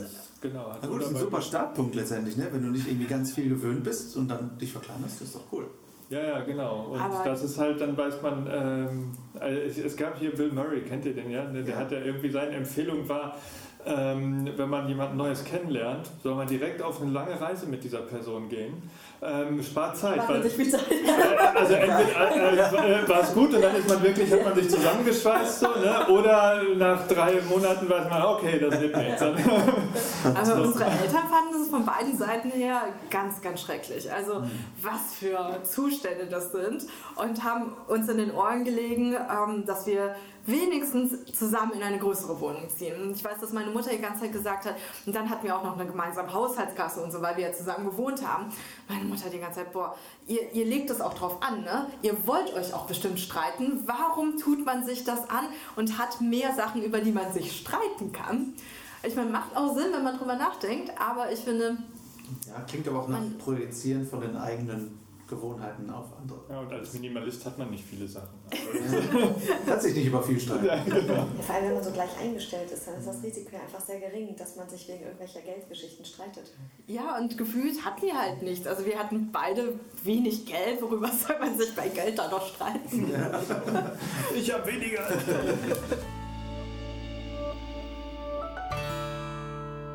Genau. Na gut, das ist ein super Startpunkt letztendlich, ne? wenn du nicht irgendwie ganz viel gewöhnt bist und dann dich verkleinerst, ist doch cool. Ja, ja, genau. Und Aber- das ist halt, dann weiß man, ähm, also es, es gab hier Bill Murray, kennt ihr den, ja? Der Ja. hat ja irgendwie, seine Empfehlung war, ähm, wenn man jemanden Neues kennenlernt, soll man direkt auf eine lange Reise mit dieser Person gehen. Ähm, spart Zeit. Weil, Zeit. also entweder äh, äh, war es gut und dann ist man wirklich, hat man sich zusammengeschweißt so, ne? oder nach drei Monaten weiß man, okay, das wird nichts. Aber unsere Eltern fanden es von beiden Seiten her ganz, ganz schrecklich. Also was für Zustände das sind und haben uns in den Ohren gelegen, ähm, dass wir wenigstens zusammen in eine größere Wohnung ziehen. Ich weiß, dass meine Mutter die ganze Zeit gesagt hat, und dann hatten wir auch noch eine gemeinsame Haushaltskasse und so, weil wir ja zusammen gewohnt haben. Meine Mutter die ganze Zeit, boah, ihr, ihr legt es auch drauf an, ne? Ihr wollt euch auch bestimmt streiten. Warum tut man sich das an und hat mehr Sachen, über die man sich streiten kann? Ich meine, macht auch Sinn, wenn man drüber nachdenkt, aber ich finde, Ja, klingt aber auch nach Man- Projizieren von den eigenen Gewohnheiten auf andere. Ja, und als Minimalist hat man nicht viele Sachen. Kann sich nicht über viel streiten. Ja, vor allem, wenn man so gleich eingestellt ist, dann ist das Risiko ja einfach sehr gering, dass man sich wegen irgendwelcher Geldgeschichten streitet. Ja, und gefühlt hatten wir halt nichts. Also wir hatten beide wenig Geld. Worüber soll man sich bei Geld da noch streiten? Ich habe weniger.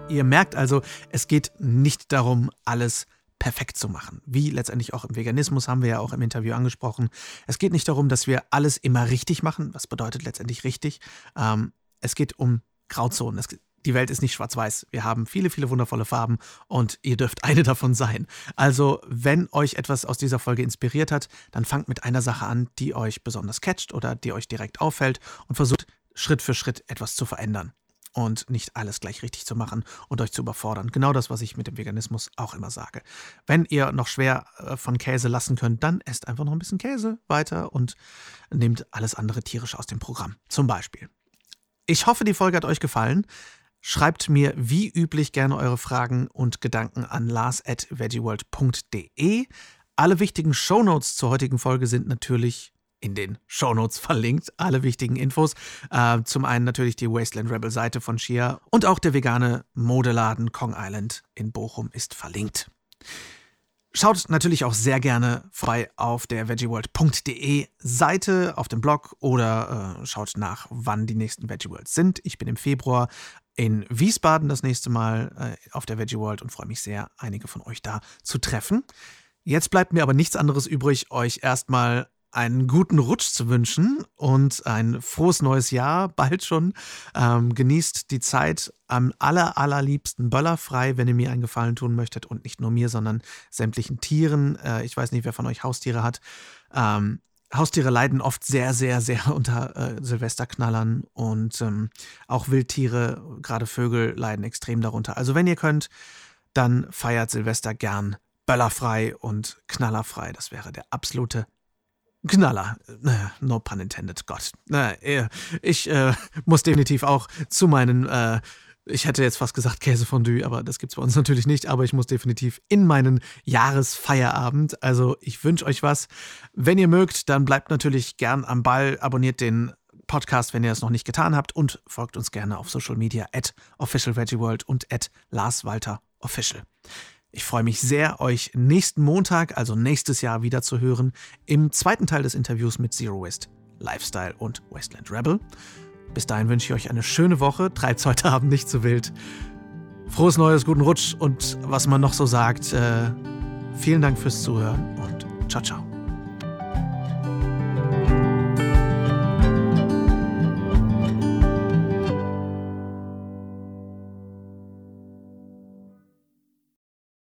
Ihr merkt also, es geht nicht darum, alles perfekt zu machen. Wie letztendlich auch im Veganismus haben wir ja auch im Interview angesprochen. Es geht nicht darum, dass wir alles immer richtig machen. Was bedeutet letztendlich richtig? Ähm, es geht um Grauzonen. Es, die Welt ist nicht schwarz-weiß. Wir haben viele, viele wundervolle Farben und ihr dürft eine davon sein. Also, wenn euch etwas aus dieser Folge inspiriert hat, dann fangt mit einer Sache an, die euch besonders catcht oder die euch direkt auffällt und versucht Schritt für Schritt etwas zu verändern und nicht alles gleich richtig zu machen und euch zu überfordern. Genau das, was ich mit dem Veganismus auch immer sage. Wenn ihr noch schwer äh, von Käse lassen könnt, dann esst einfach noch ein bisschen Käse weiter und nehmt alles andere tierisch aus dem Programm. Zum Beispiel. Ich hoffe, die Folge hat euch gefallen. Schreibt mir wie üblich gerne eure Fragen und Gedanken an lars.veggieworld.de. Alle wichtigen Shownotes zur heutigen Folge sind natürlich in den Shownotes verlinkt. Alle wichtigen Infos. Äh, zum einen natürlich die Wasteland Rebel Seite von Shia und auch der vegane Modeladen Kong Island in Bochum ist verlinkt. Schaut natürlich auch sehr gerne vorbei auf der veggieworld.de Seite, auf dem Blog oder äh, schaut nach, wann die nächsten Veggie Worlds sind. Ich bin im Februar in Wiesbaden das nächste Mal äh, auf der Veggie World und freue mich sehr, einige von euch da zu treffen. Jetzt bleibt mir aber nichts anderes übrig, euch erstmal einen guten Rutsch zu wünschen und ein frohes neues Jahr bald schon. Ähm, genießt die Zeit am aller, allerliebsten böllerfrei, wenn ihr mir einen Gefallen tun möchtet und nicht nur mir, sondern sämtlichen Tieren. Äh, ich weiß nicht, wer von euch Haustiere hat. Ähm, Haustiere leiden oft sehr, sehr, sehr unter äh, Silvesterknallern und ähm, auch Wildtiere, gerade Vögel, leiden extrem darunter. Also wenn ihr könnt, dann feiert Silvester gern böllerfrei und knallerfrei. Das wäre der absolute Knaller. Naja, no pun intended, Gott. Naja, ich äh, muss definitiv auch zu meinen, äh, ich hätte jetzt fast gesagt Käsefondue, aber das gibt's bei uns natürlich nicht, aber ich muss definitiv in meinen Jahresfeierabend. Also ich wünsche euch was. Wenn ihr mögt, dann bleibt natürlich gern am Ball, abonniert den Podcast, wenn ihr es noch nicht getan habt und folgt uns gerne auf Social Media at officialveggieworld und at larswalterofficial. Ich freue mich sehr, euch nächsten Montag, also nächstes Jahr, wieder zu hören im zweiten Teil des Interviews mit Zero Waste, Lifestyle und Wasteland Rebel. Bis dahin wünsche ich euch eine schöne Woche. Treibt's heute Abend nicht zu wild. Frohes Neues, guten Rutsch und was man noch so sagt. Äh, vielen Dank fürs Zuhören und ciao, ciao.